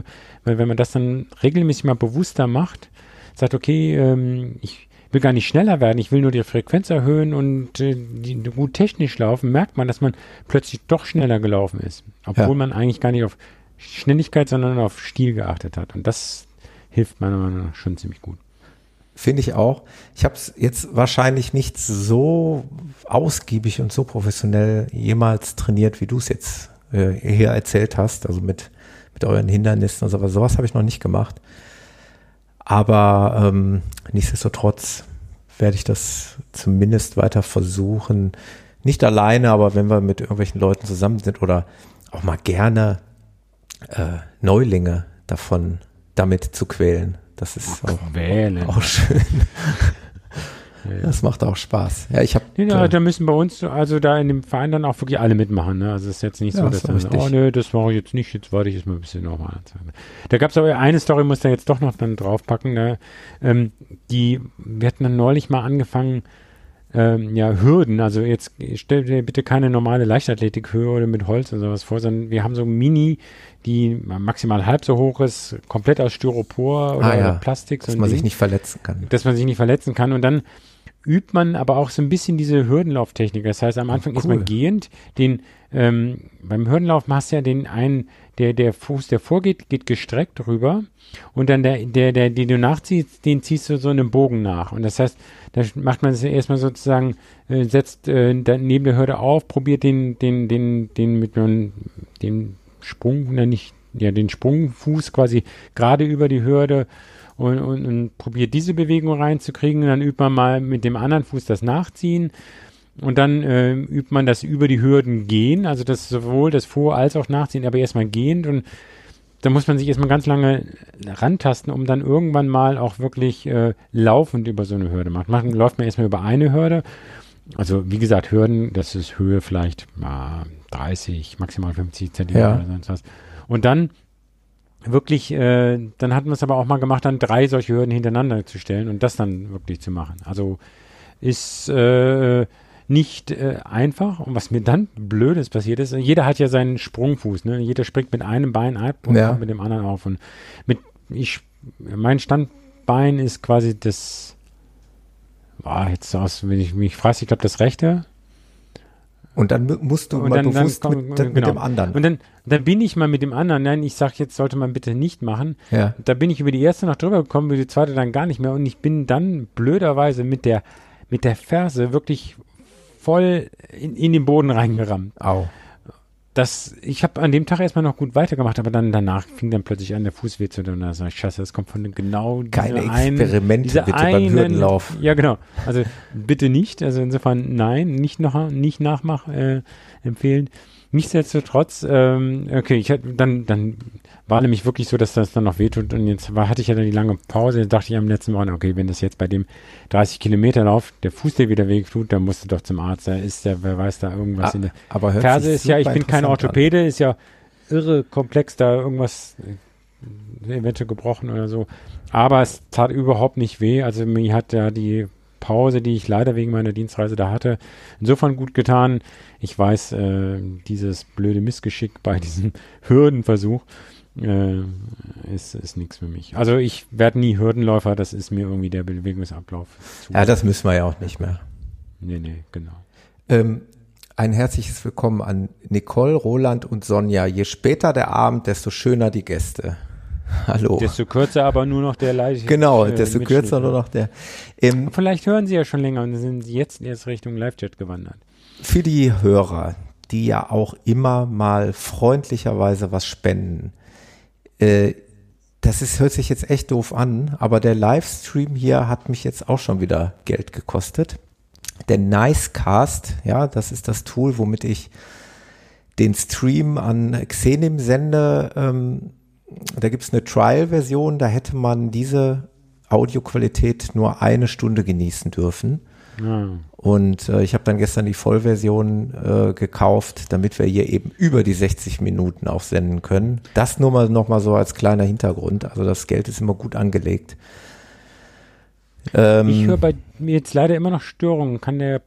weil wenn man das dann regelmäßig mal bewusster macht, sagt, okay, ähm, ich will gar nicht schneller werden, ich will nur die Frequenz erhöhen und äh, die, gut technisch laufen, merkt man, dass man plötzlich doch schneller gelaufen ist. Obwohl ja. man eigentlich gar nicht auf Schnelligkeit, sondern auf Stil geachtet hat. Und das hilft meiner Meinung nach schon ziemlich gut. Finde ich auch. Ich habe es jetzt wahrscheinlich nicht so ausgiebig und so professionell jemals trainiert, wie du es jetzt äh, hier erzählt hast, also mit, mit euren Hindernissen und so, aber sowas habe ich noch nicht gemacht. Aber ähm, nichtsdestotrotz werde ich das zumindest weiter versuchen. Nicht alleine, aber wenn wir mit irgendwelchen Leuten zusammen sind oder auch mal gerne äh, Neulinge davon damit zu quälen. Das ist auch, auch, schön. Das macht auch Spaß. Ja, ich habe. Ja, da müssen bei uns, also da in dem Verein dann auch wirklich alle mitmachen. Ne? Also es ist jetzt nicht ja, so, dass dann, oh nö, das mache ich jetzt nicht, jetzt warte ich jetzt mal ein bisschen nochmal. Da gab es aber eine Story, muss da jetzt doch noch dann draufpacken. Ne? Ähm, die, wir hatten dann neulich mal angefangen, ähm, ja, Hürden. Also jetzt stell dir bitte keine normale Leichtathletikhöhe mit Holz oder sowas vor, sondern wir haben so Mini, die maximal halb so hoch ist, komplett aus Styropor oder Ah, ja. Plastik. so Dass man Ding sich nicht verletzen kann. dass man sich nicht verletzen kann. Und dann übt man aber auch so ein bisschen diese Hürdenlauftechnik. Das heißt, am Anfang ist cool. man gehend. Den, ähm, beim Hürdenlauf machst du ja den einen, der, der Fuß, der vorgeht, geht gestreckt rüber. Und dann der, der, der, den du nachziehst, den ziehst du so einen Bogen nach. Und das heißt, da macht man es erstmal sozusagen, äh, setzt äh, neben der Hürde auf, probiert den, den, den, den mit einem, Sprung, ne, nicht, ja, den Sprungfuß quasi gerade über die Hürde und, und, und probiert diese Bewegung reinzukriegen. Dann übt man mal mit dem anderen Fuß das Nachziehen. Und dann äh, übt man das über die Hürden gehen, also das sowohl das Vor- als auch Nachziehen, aber erstmal gehend. Und da muss man sich erstmal ganz lange rantasten, um dann irgendwann mal auch wirklich äh, laufend über so eine Hürde macht. Machen läuft man erstmal über eine Hürde. Also wie gesagt, Hürden, das ist Höhe vielleicht ah, 30, maximal 50 Zentimeter Ja. oder sonst was. Und dann wirklich, äh, dann hat man es aber auch mal gemacht, dann drei solche Hürden hintereinander zu stellen und das dann wirklich zu machen. Also ist äh, nicht äh, einfach. Und was mir dann Blödes passiert ist, jeder hat ja seinen Sprungfuß, ne? Jeder springt mit einem Bein ab und Ja. kommt mit dem anderen auf. Und mit ich, mein Standbein ist quasi das, war jetzt aus, wenn ich mich fragst, ich glaube das rechte. Und dann mu- musst du Und mal dann- dann bewusst komm- mit, mit genau. dem anderen. Und dann, dann bin ich mal mit dem anderen, nein, ich sag jetzt, sollte man bitte nicht machen. ja. Da bin ich über die erste noch drüber gekommen, über die zweite dann gar nicht mehr. Und ich bin dann blöderweise mit der, mit der Ferse wirklich voll in, in den Boden reingerammt. Au. Das, ich habe an dem Tag erstmal noch gut weitergemacht, aber dann danach fing dann plötzlich an, der Fuß weh zu tun. Und da sag ich, scheiße, das kommt von genau Keine einen- Experimente dieser bitte beim einen- Hürdenlauf. Ja, genau. Also bitte nicht. Also insofern nein, nicht noch nicht nachmach äh, empfehlen. Nichtsdestotrotz, ähm, okay, ich hatte dann dann war nämlich wirklich so, dass das dann noch wehtut und jetzt war, hatte ich ja dann die lange Pause. Da dachte ich am letzten Morgen, okay, wenn das jetzt bei dem 30 Kilometer Lauf der Fuß dir wieder wehtut, dann musst du doch zum Arzt. Da ist der, wer weiß da irgendwas Ah, in der aber Ferse ist ja, ich bin kein interessant an. Orthopäde, ist ja irre komplex, da irgendwas äh, eventuell gebrochen oder so. Aber es tat überhaupt nicht weh. Also mir hat ja die Pause, die ich leider wegen meiner Dienstreise da hatte, insofern gut getan. Ich weiß, äh, dieses blöde Missgeschick bei diesem Hürdenversuch äh, ist, ist nichts für mich. Also ich werde nie Hürdenläufer, das ist mir irgendwie der Bewegungsablauf. Zu. Ja, das müssen wir ja auch nicht mehr. nee, nee, genau. Ähm, ein herzliches Willkommen an Nicole, Roland und Sonja. Je später der Abend, desto schöner die Gäste. Hallo. Desto kürzer aber nur noch der Leid. genau, äh, desto Mitschnitt, kürzer nur noch der. Ähm, Vielleicht hören Sie ja schon länger und sind jetzt erst Richtung Live-Chat gewandert. für die Hörer, die ja auch immer mal freundlicherweise was spenden, äh, das ist, hört sich jetzt echt doof an, aber der Livestream hier hat mich jetzt auch schon wieder Geld gekostet. Der Nicecast, ja, das ist das Tool, womit ich den Stream an Xenim sende. Ähm, da gibt's eine Trial-Version, da hätte man diese Audioqualität nur eine Stunde genießen dürfen. Ja. Und äh, ich habe dann gestern die Vollversion äh, gekauft, damit wir hier eben über die 60 Minuten auch senden können. Das nur mal noch mal so als kleiner Hintergrund. Also das Geld ist immer gut angelegt. Ähm, Ich höre bei mir jetzt leider immer noch Störungen. Kann der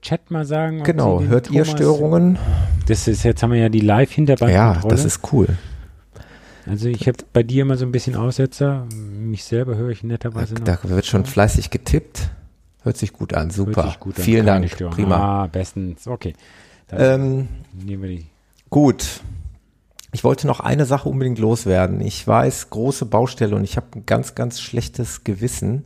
Chat mal sagen? genau, hört ihr Thomas- Störungen? Das ist, jetzt haben wir ja die Live-Hintergrundkontrolle. Ja, das ist cool. Also ich habe bei dir immer so ein bisschen Aussetzer. Mich selber höre ich netterweise noch. Da wird schon fleißig getippt. Hört sich gut an, super. gut an. Vielen Keine Dank, Störung. prima. Ah, bestens. Okay. Ähm, nehmen wir die. Gut. Ich wollte noch eine Sache unbedingt loswerden. Ich weiß, große Baustelle und ich habe ein ganz, ganz schlechtes Gewissen.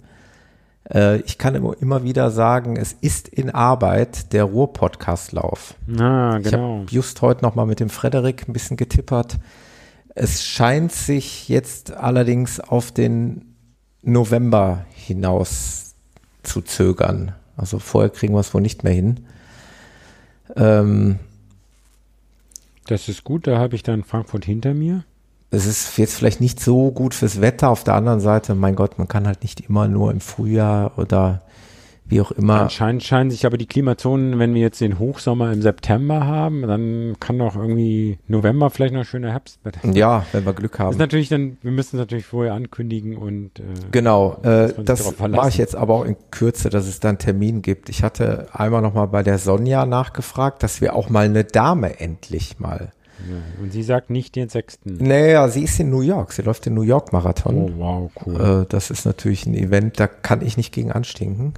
Äh, ich kann immer, immer wieder sagen, es ist in Arbeit der Ruhr-Podcast-Lauf. Ah, Ich genau. habe just heute noch mal mit dem Frederik ein bisschen getippert. Es scheint sich jetzt allerdings auf den November hinaus zu zögern. Also vorher kriegen wir es wohl nicht mehr hin. Ähm, Das ist gut, da habe ich dann Frankfurt hinter mir. es ist jetzt vielleicht nicht so gut fürs Wetter. Auf der anderen Seite, mein Gott, man kann halt nicht immer nur im Frühjahr oder wie auch immer. Anscheinend scheinen sich aber die Klimazonen, wenn wir jetzt den Hochsommer im September haben, dann kann doch irgendwie November vielleicht noch schöner Herbst. Ja, wenn wir Glück haben. Das ist natürlich dann, wir müssen es natürlich vorher ankündigen und äh, genau, äh, das mache ich jetzt aber auch in Kürze, dass es dann Termin gibt. Ich hatte einmal noch mal bei der Sonja nachgefragt, dass wir auch mal eine Dame endlich mal und sie sagt nicht den sechsten. Naja, sie ist in New York. Sie läuft den New York Marathon. Oh, wow, cool. Äh, das ist natürlich ein Event, da kann ich nicht gegen anstinken.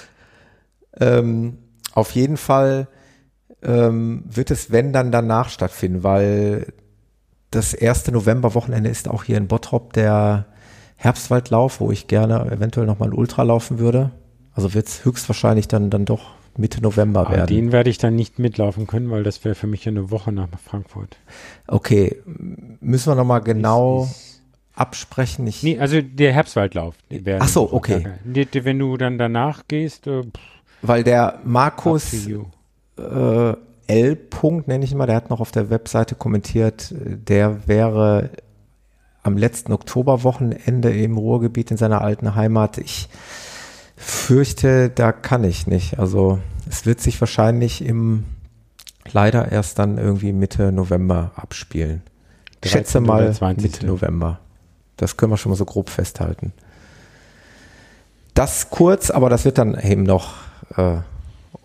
ähm, auf jeden Fall ähm, wird es, wenn dann danach stattfinden, weil das erste Novemberwochenende ist auch hier in Bottrop der Herbstwaldlauf, wo ich gerne eventuell nochmal ein Ultra laufen würde. Also wird es höchstwahrscheinlich dann, dann doch Mitte November werden. Den werde ich dann nicht mitlaufen können, weil das wäre für mich eine Woche nach Frankfurt. Okay, müssen wir nochmal genau ist, absprechen? Ich nee, also der Herbstwaldlauf. Ach so, okay. Wenn du dann danach gehst. Äh, weil der Markus äh, L. Punkt, nenne ich ihn mal, der hat noch auf der Webseite kommentiert, der wäre am letzten Oktoberwochenende im Ruhrgebiet in seiner alten Heimat. Ich fürchte, da kann ich nicht. Also es wird sich wahrscheinlich im leider erst dann irgendwie Mitte November abspielen. Ich schätze mal Mitte November. Das können wir schon mal so grob festhalten. Das kurz, aber das wird dann eben noch äh,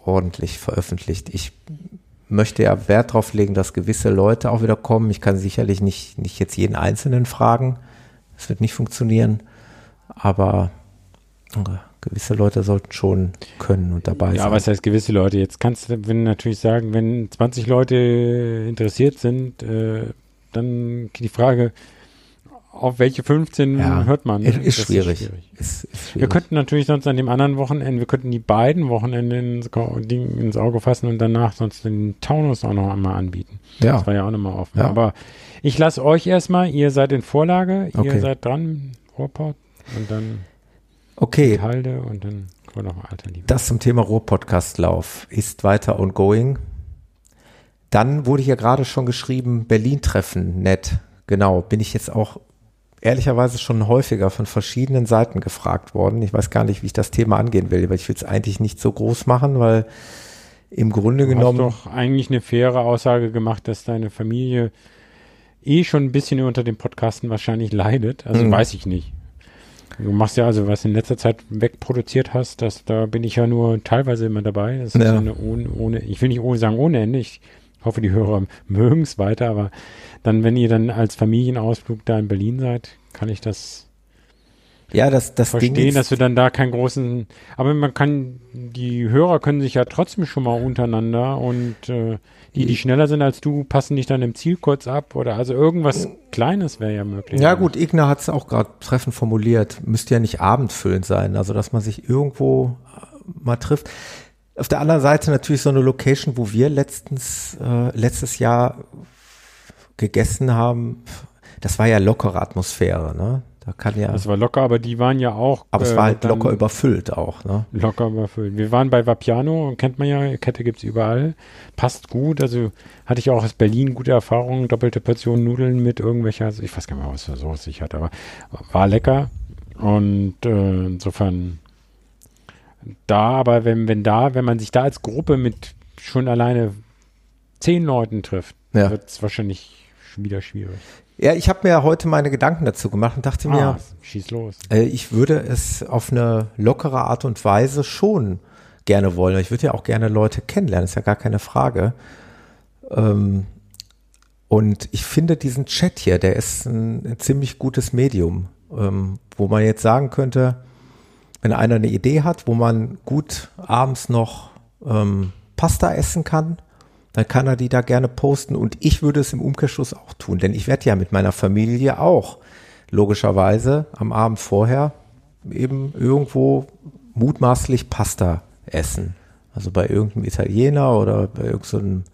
ordentlich veröffentlicht. Ich möchte ja Wert darauf legen, dass gewisse Leute auch wieder kommen. Ich kann sicherlich nicht, nicht jetzt jeden Einzelnen fragen. Das wird nicht funktionieren. Aber gewisse Leute sollten schon können und dabei ja, sein. Ja, was heißt gewisse Leute? Jetzt kannst du wenn natürlich sagen, wenn 20 Leute interessiert sind, äh, dann die Frage, auf welche 15 ja, hört man? Ist, ist schwierig. Ist schwierig. Ist, ist schwierig. Wir könnten natürlich sonst an dem anderen Wochenende, wir könnten die beiden Wochenende ins, Auge fassen und danach sonst den Taunus auch noch einmal anbieten. Ja. Das war ja auch nochmal offen. Ja. Aber ich lasse euch erstmal, ihr seid in Vorlage, ihr okay. seid dran, Ruhrport und dann Okay. Halde und dann kommen wir noch Alter Liebe. Das zum Thema Ruhr-Podcast-Lauf ist weiter ongoing. Dann wurde hier gerade schon geschrieben, Berlin-Treffen, nett. Genau, bin ich jetzt auch ehrlicherweise schon häufiger von verschiedenen Seiten gefragt worden. Ich weiß gar nicht, wie ich das Thema angehen will, weil ich will es eigentlich nicht so groß machen, weil im Grunde du genommen. Du hast doch eigentlich eine faire Aussage gemacht, dass deine Familie eh schon ein bisschen unter dem Podcasten wahrscheinlich leidet. Also mhm. weiß ich nicht. Du machst ja also, was in letzter Zeit wegproduziert hast, das, da bin ich ja nur teilweise immer dabei. Das ist ja. eine ohne, ohne, ich will nicht ohne sagen ohne Ende. Ich hoffe, die Hörer mögen es weiter, aber dann, wenn ihr dann als Familienausflug da in Berlin seid, kann ich das ja, das, das verstehen, Ding dass wir dann da keinen großen, aber man kann, die Hörer können sich ja trotzdem schon mal untereinander und äh, die, die schneller sind als du, passen dich dann im Ziel kurz ab oder also irgendwas Kleines wäre ja möglich. Ja gut, Igna hat es auch gerade treffend formuliert, müsste ja nicht abendfüllend sein, also dass man sich irgendwo äh, mal trifft. Auf der anderen Seite natürlich so eine Location, wo wir letztens, äh, letztes Jahr gegessen haben, das war ja lockere Atmosphäre, ne? Da kann ja. Das war locker, aber die waren ja auch. Aber es war halt äh, locker überfüllt auch, ne? Locker überfüllt. Wir waren bei Vapiano, kennt man ja, Kette gibt's überall. Passt gut. Also hatte ich auch aus Berlin gute Erfahrungen. Doppelte Portion Nudeln mit irgendwelcher, also ich weiß gar nicht mehr, was für Soße ich hatte, aber war lecker. Und äh, insofern da, aber wenn, wenn da, wenn man sich da als Gruppe mit schon alleine zehn Leuten trifft, ja. wird es wahrscheinlich wieder schwierig. Ja, ich habe mir heute meine Gedanken dazu gemacht und dachte ah, mir, schieß los. Äh, ich würde es auf eine lockere Art und Weise schon gerne wollen. Ich würde ja auch gerne Leute kennenlernen, ist ja gar keine Frage. Ähm, und ich finde diesen Chat hier, der ist ein, ein ziemlich gutes Medium, ähm, wo man jetzt sagen könnte, wenn einer eine Idee hat, wo man gut abends noch ähm, Pasta essen kann, dann kann er die da gerne posten und ich würde es im Umkehrschluss auch tun, denn ich werde ja mit meiner Familie auch logischerweise am Abend vorher eben irgendwo mutmaßlich Pasta essen. Also bei irgendeinem Italiener oder bei irgendeinem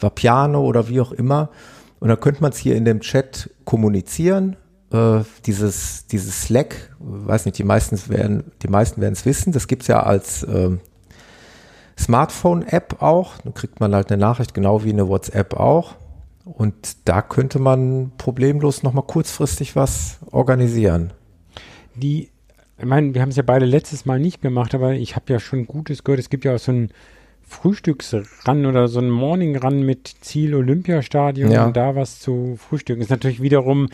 Vapiano oder wie auch immer. Und dann könnte man es hier in dem Chat kommunizieren. Äh, dieses, dieses Slack, weiß nicht, die meisten werden, es wissen, das gibt's ja als äh, Smartphone-App auch. Da kriegt man halt eine Nachricht, genau wie eine WhatsApp auch. Und da könnte man problemlos nochmal kurzfristig was organisieren. Die ich meine, wir haben es ja beide letztes Mal nicht gemacht, aber ich habe ja schon Gutes gehört. Es gibt ja auch so ein Frühstücksrun oder so ein Morning Run mit Ziel Olympiastadion Ja. und da was zu frühstücken. Ist natürlich wiederum,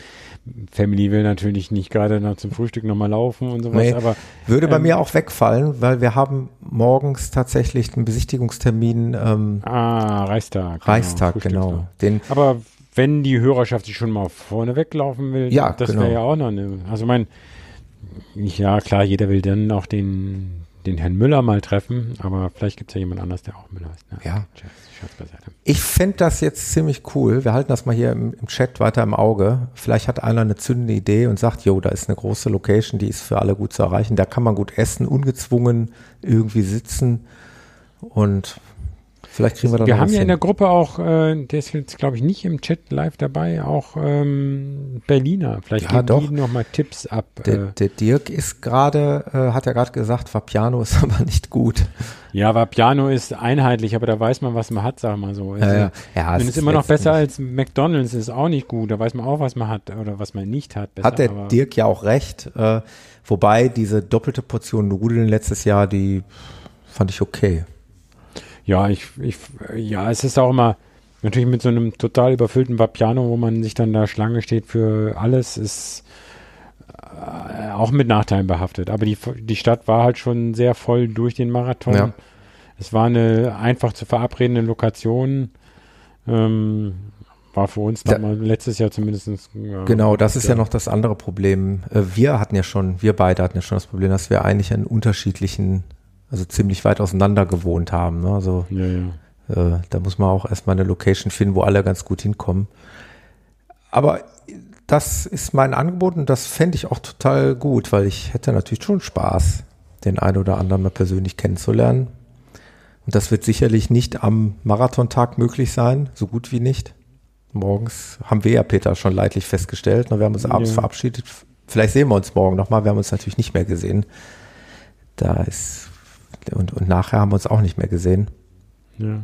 Family will natürlich nicht gerade noch zum Frühstück nochmal laufen und sowas, Nee. aber Würde bei Ähm, mir auch wegfallen, weil wir haben morgens tatsächlich einen Besichtigungstermin ähm, ah, Reichstag. Reichstag, Frühstücks- genau. Den, Aber wenn die Hörerschaft sich schon mal vorne weglaufen will, Ja, das genau. wäre ja auch noch eine. Also mein, ja klar, jeder will dann auch den, den Herrn Müller mal treffen, aber vielleicht gibt es ja jemand anders, der auch Müller ist. Ne? Ja. Scherz, Scherz beiseite. Ich fände das jetzt ziemlich cool. Wir halten das mal hier im, im Chat weiter im Auge. Vielleicht hat einer eine zündende Idee und sagt, jo, da ist eine große Location, die ist für alle gut zu erreichen. Da kann man gut essen, ungezwungen irgendwie sitzen und vielleicht kriegen wir dann Wir haben ja in hin. der Gruppe auch, äh, der ist jetzt glaube ich nicht im Chat live dabei, auch ähm, Berliner. Vielleicht Ja, geben doch. die nochmal Tipps ab. der, Äh, der Dirk ist gerade, äh, hat ja gerade gesagt, Vapiano ist aber nicht gut. ja, aber Piano ist einheitlich, aber da weiß man, was man hat, sag mal so. Also, Ja, ja, Und es ist immer noch besser als McDonalds, ist auch nicht gut. Da weiß man auch, was man hat oder was man nicht hat. Besser, Hat der Dirk ja auch recht. Äh, wobei diese doppelte Portion Nudeln letztes Jahr, die fand ich okay. Ja, ich, ich, ja, es ist auch immer, natürlich mit so einem total überfüllten Vapiano, wo man sich dann da Schlange steht für alles, ist äh, auch mit Nachteilen behaftet. Aber die, die Stadt war halt schon sehr voll durch den Marathon. Ja. Es war eine einfach zu verabredende Lokation. Ähm, war für uns Da- damals, letztes Jahr zumindest. Ja, Genau, das ist ja noch das andere Problem. Äh, Wir hatten ja schon, wir beide hatten ja schon das Problem, dass wir eigentlich an unterschiedlichen, also ziemlich weit auseinander gewohnt haben. Ne? Also Ja, ja. äh, da muss man auch erstmal eine Location finden, wo alle ganz gut hinkommen. Aber das ist mein Angebot und das fände ich auch total gut, weil ich hätte natürlich schon Spaß, den einen oder anderen mal persönlich kennenzulernen. Und das wird sicherlich nicht am Marathontag möglich sein, so gut wie nicht. Morgens haben wir ja, Peter, schon leidlich festgestellt. ne, Wir haben uns abends Ja. verabschiedet. Vielleicht sehen wir uns morgen nochmal. Wir haben uns natürlich nicht mehr gesehen. Da ist, und, und nachher haben wir uns auch nicht mehr gesehen. Ja.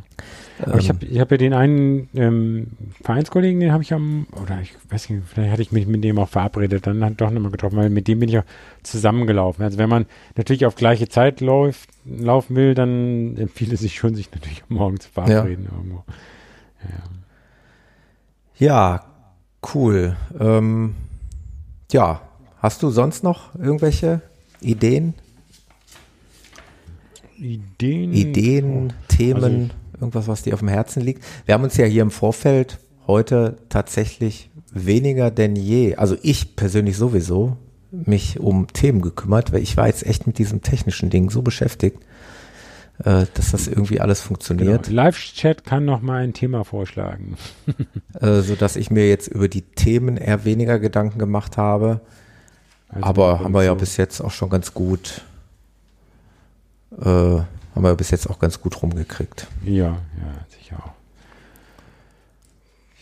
Aber ich Ähm, habe ich hab ja den einen ähm, Vereinskollegen, den habe ich am, oder ich weiß nicht, vielleicht hatte ich mich mit dem auch verabredet, dann hat doch nochmal getroffen, weil mit dem bin ich auch zusammengelaufen. Also wenn man natürlich auf gleiche Zeit läuft, laufen will, dann empfiehlt es sich schon, sich natürlich morgen zu verabreden irgendwo. Ja, cool. Ähm, ja, hast du sonst noch irgendwelche Ideen, Ideen? Ideen, Themen, irgendwas, was dir auf dem Herzen liegt? Wir haben uns ja hier im Vorfeld heute tatsächlich weniger denn je, also ich persönlich sowieso, mich um Themen gekümmert, weil ich war jetzt echt mit diesem technischen Ding so beschäftigt, äh, dass das irgendwie alles Genau. funktioniert. Live-Chat kann noch mal ein Thema vorschlagen. äh, so dass ich mir jetzt über die Themen eher weniger Gedanken gemacht habe. Also Aber haben wir ja so- bis jetzt auch schon ganz gut, äh, haben wir bis jetzt auch ganz gut rumgekriegt. Ja, ja, sicher auch.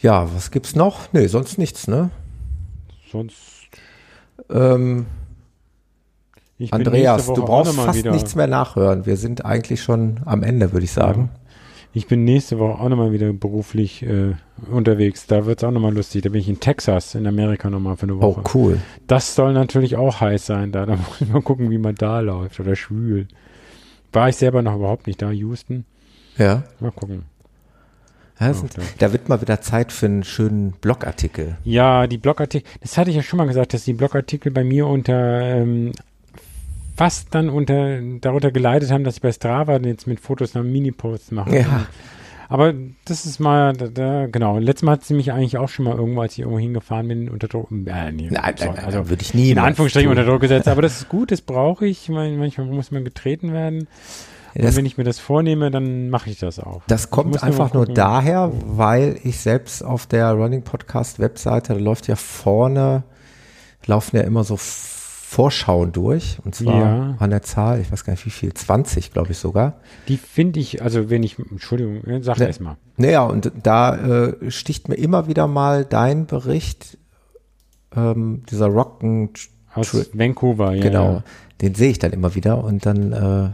Ja, was gibt's noch? Nee, sonst nichts, ne? Sonst. Ähm, Andreas, du auch brauchst fast wieder, nichts mehr nachhören. Wir sind eigentlich schon am Ende, würde ich sagen. Ich bin nächste Woche auch nochmal wieder beruflich äh, unterwegs. Da wird es auch nochmal lustig. Da bin ich in Texas, in Amerika nochmal für eine Oh, Woche. cool. Das soll natürlich auch heiß sein da. Da muss ich mal gucken, wie man da läuft oder schwül. War ich selber noch überhaupt nicht da, Houston. Ja. Mal gucken. ja sind, da- da wird mal wieder Zeit für einen schönen Blogartikel. Ja, die Blogartikel, das hatte ich ja schon mal gesagt, dass die Blogartikel bei mir unter ähm, fast dann unter darunter geleitet haben, dass ich bei Strava jetzt mit Fotos noch Mini-Posts mache. Ja. Aber das ist mal, da, da, genau. Letztes Mal hat sie mich eigentlich auch schon mal irgendwo, als ich irgendwo hingefahren bin, unter Druck. Äh, nee, Nein, nein, nein, also würde ich nie. in Anführungsstrichen unter Druck gesetzt. Aber das ist gut, das brauche ich. Mein- Manchmal muss man getreten werden. Und Das, wenn ich mir das vornehme, dann mache ich das auch. das kommt nur einfach nur gucken. daher, weil ich selbst auf der Running Podcast Webseite, da läuft ja vorne, laufen ja immer so Vorschauen durch. Und zwar Ja. an der Zahl, ich weiß gar nicht wie viel, 20 glaube ich sogar. Die finde ich, also wenn ich, Entschuldigung, äh, sag Ne. erst mal. Naja, und da äh, sticht mir immer wieder mal dein Bericht, ähm, dieser Rocken, Aus Tri- Vancouver, ja. genau, den sehe ich dann immer wieder und dann äh,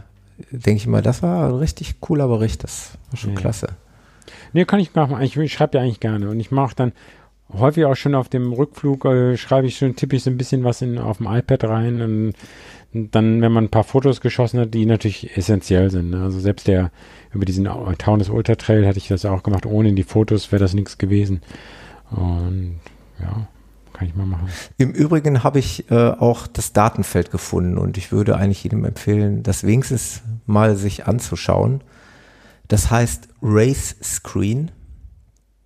denke ich immer, das war ein richtig cooler Bericht, das war schon Ja. klasse. Nee, kann ich machen. Ich, ich schreibe ja eigentlich gerne. Und ich mache dann häufig auch schon auf dem Rückflug, äh, schreibe ich schon, tippe ich so ein bisschen was in, auf dem iPad rein und Und dann, wenn man ein paar Fotos geschossen hat, die natürlich essentiell sind. Ne? Also selbst der über diesen Taunus Ultra Trail hatte ich das auch gemacht. Ohne die Fotos wäre das nichts gewesen. Und ja, kann ich mal machen. Im Übrigen habe ich äh, auch das Datenfeld gefunden und ich würde eigentlich jedem empfehlen, das wenigstens mal sich anzuschauen. Das heißt Race Screen.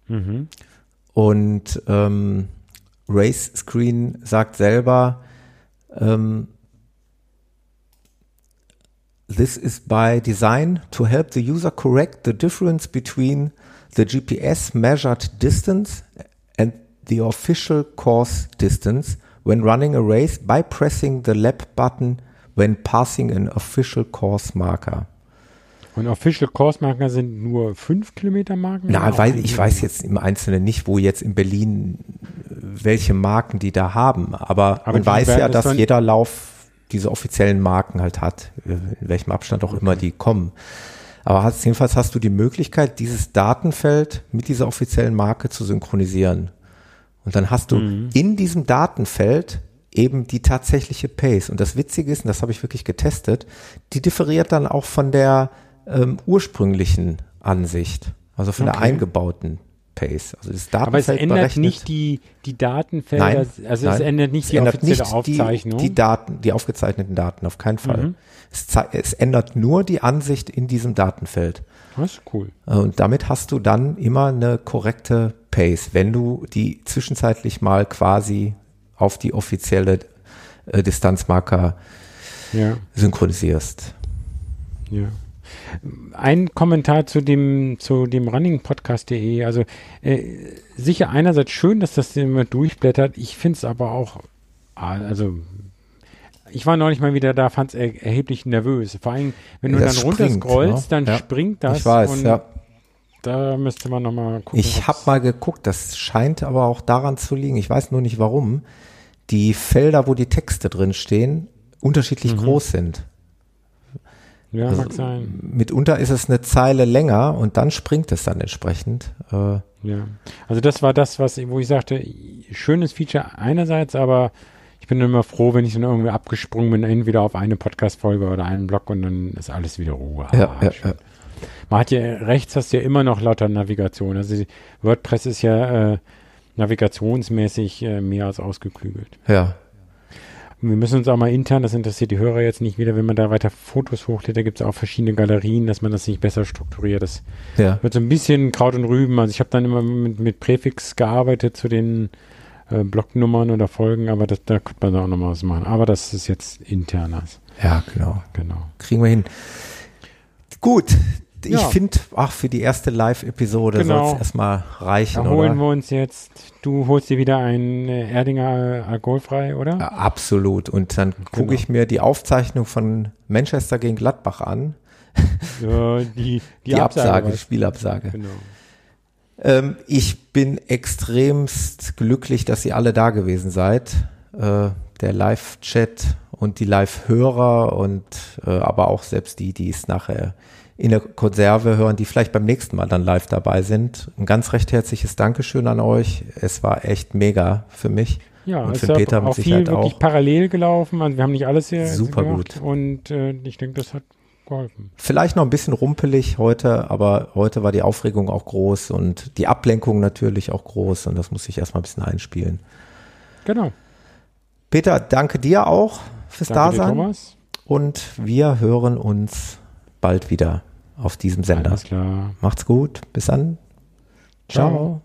Mhm. Und ähm, Race Screen sagt selber, ähm, This is by design to help the user correct the difference between the GPS measured distance and the official course distance when running a race by pressing the lap button when passing an official course marker. Und Official Course Marker sind nur 5 Kilometer Marken? Na, weil ich weiß jetzt im Einzelnen nicht, wo jetzt in Berlin welche Marken die da haben, aber, aber man weiß ja, dass jeder Lauf diese offiziellen Marken halt hat, in welchem Abstand auch okay. immer die kommen. Aber hast, jedenfalls hast du die Möglichkeit, dieses Datenfeld mit dieser offiziellen Marke zu synchronisieren. Und dann hast du mhm. in diesem Datenfeld eben die tatsächliche Pace. Und das Witzige ist, und das habe ich wirklich getestet, die differiert dann auch von der ähm, ursprünglichen Ansicht, also von okay. der eingebauten Pace. Also das Datenfeld Aber es ändert berechnet, nicht die, die Datenfelder, nein, also nein, es ändert nicht es die ändert offizielle nicht Aufzeichnung. Die, die Daten, die aufgezeichneten Daten, auf keinen Fall. Mhm. Es, es, ändert nur die Ansicht in diesem Datenfeld. Das ist cool. Und damit hast du dann immer eine korrekte Pace, wenn du die zwischenzeitlich mal quasi auf die offizielle äh, Distanzmarker ja. synchronisierst. Ja. Ein Kommentar zu dem, zu dem runningpodcast.de. Also äh, sicher einerseits schön, dass das immer durchblättert. Ich finde es aber auch, also ich war neulich mal wieder da, fand es er, erheblich nervös. Vor allem, wenn du das dann runterscrollst, ne? dann ja. springt das. Ich weiß, ja. Da müsste man nochmal gucken. Ich habe mal geguckt, das scheint aber auch daran zu liegen. Ich weiß nur nicht warum. Die Felder, wo die Texte drin stehen, unterschiedlich mhm. groß sind. Ja, also mag sein. Mitunter ist es eine Zeile länger und dann springt es dann entsprechend. Äh, ja, also das war das, was, wo ich sagte, schönes Feature einerseits, aber ich bin immer froh, wenn ich dann irgendwie abgesprungen bin, entweder auf eine Podcast-Folge oder einen Blog und dann ist alles wieder Ruhe. Ja, ah, ja, ja. Man hat ja, rechts hast du ja immer noch lauter Navigation. Also WordPress ist ja äh, navigationsmäßig äh, mehr als ausgeklügelt. Ja, wir müssen uns auch mal intern, das interessiert die Hörer jetzt nicht wieder, wenn man da weiter Fotos hochlädt, da gibt es auch verschiedene Galerien, dass man das nicht besser strukturiert. Das ja. wird so ein bisschen Kraut und Rüben. Also ich habe dann immer mit, mit Präfix gearbeitet zu den äh, Blocknummern oder Folgen, aber das, da könnte man auch nochmal was machen. Aber das ist jetzt internes. Ja, genau. Genau. Kriegen wir hin. Gut, ich ja. finde, ach, für die erste Live-Episode genau. soll es erstmal reichen, da holen wir uns jetzt, du holst dir wieder ein äh, Erdinger alkoholfrei, oder? Ja, absolut. Und dann gucke genau. ich mir die Aufzeichnung von Manchester gegen Gladbach an. Ja, die, die, die Absage, Absage die Spielabsage. Genau. Ähm, ich bin extremst glücklich, dass ihr alle da gewesen seid. Äh, der Live-Chat und die Live-Hörer und äh, aber auch selbst die, die es nachher in der Konserve hören, die vielleicht beim nächsten Mal dann live dabei sind. Ein ganz recht herzliches Dankeschön an euch. Es war echt mega für mich. Ja, und für Peter auch viel wirklich auch. parallel gelaufen. Also wir haben nicht alles hier super gut und äh, ich denke, das hat geholfen. Vielleicht noch ein bisschen rumpelig heute, aber heute war die Aufregung auch groß und die Ablenkung natürlich auch groß und das muss ich erstmal ein bisschen einspielen. Genau. Peter, danke dir auch fürs danke Dasein. Dir, Thomas. Und wir hören uns bald wieder auf diesem Sender. Alles klar. Macht's gut. Bis dann. Ciao. Ciao.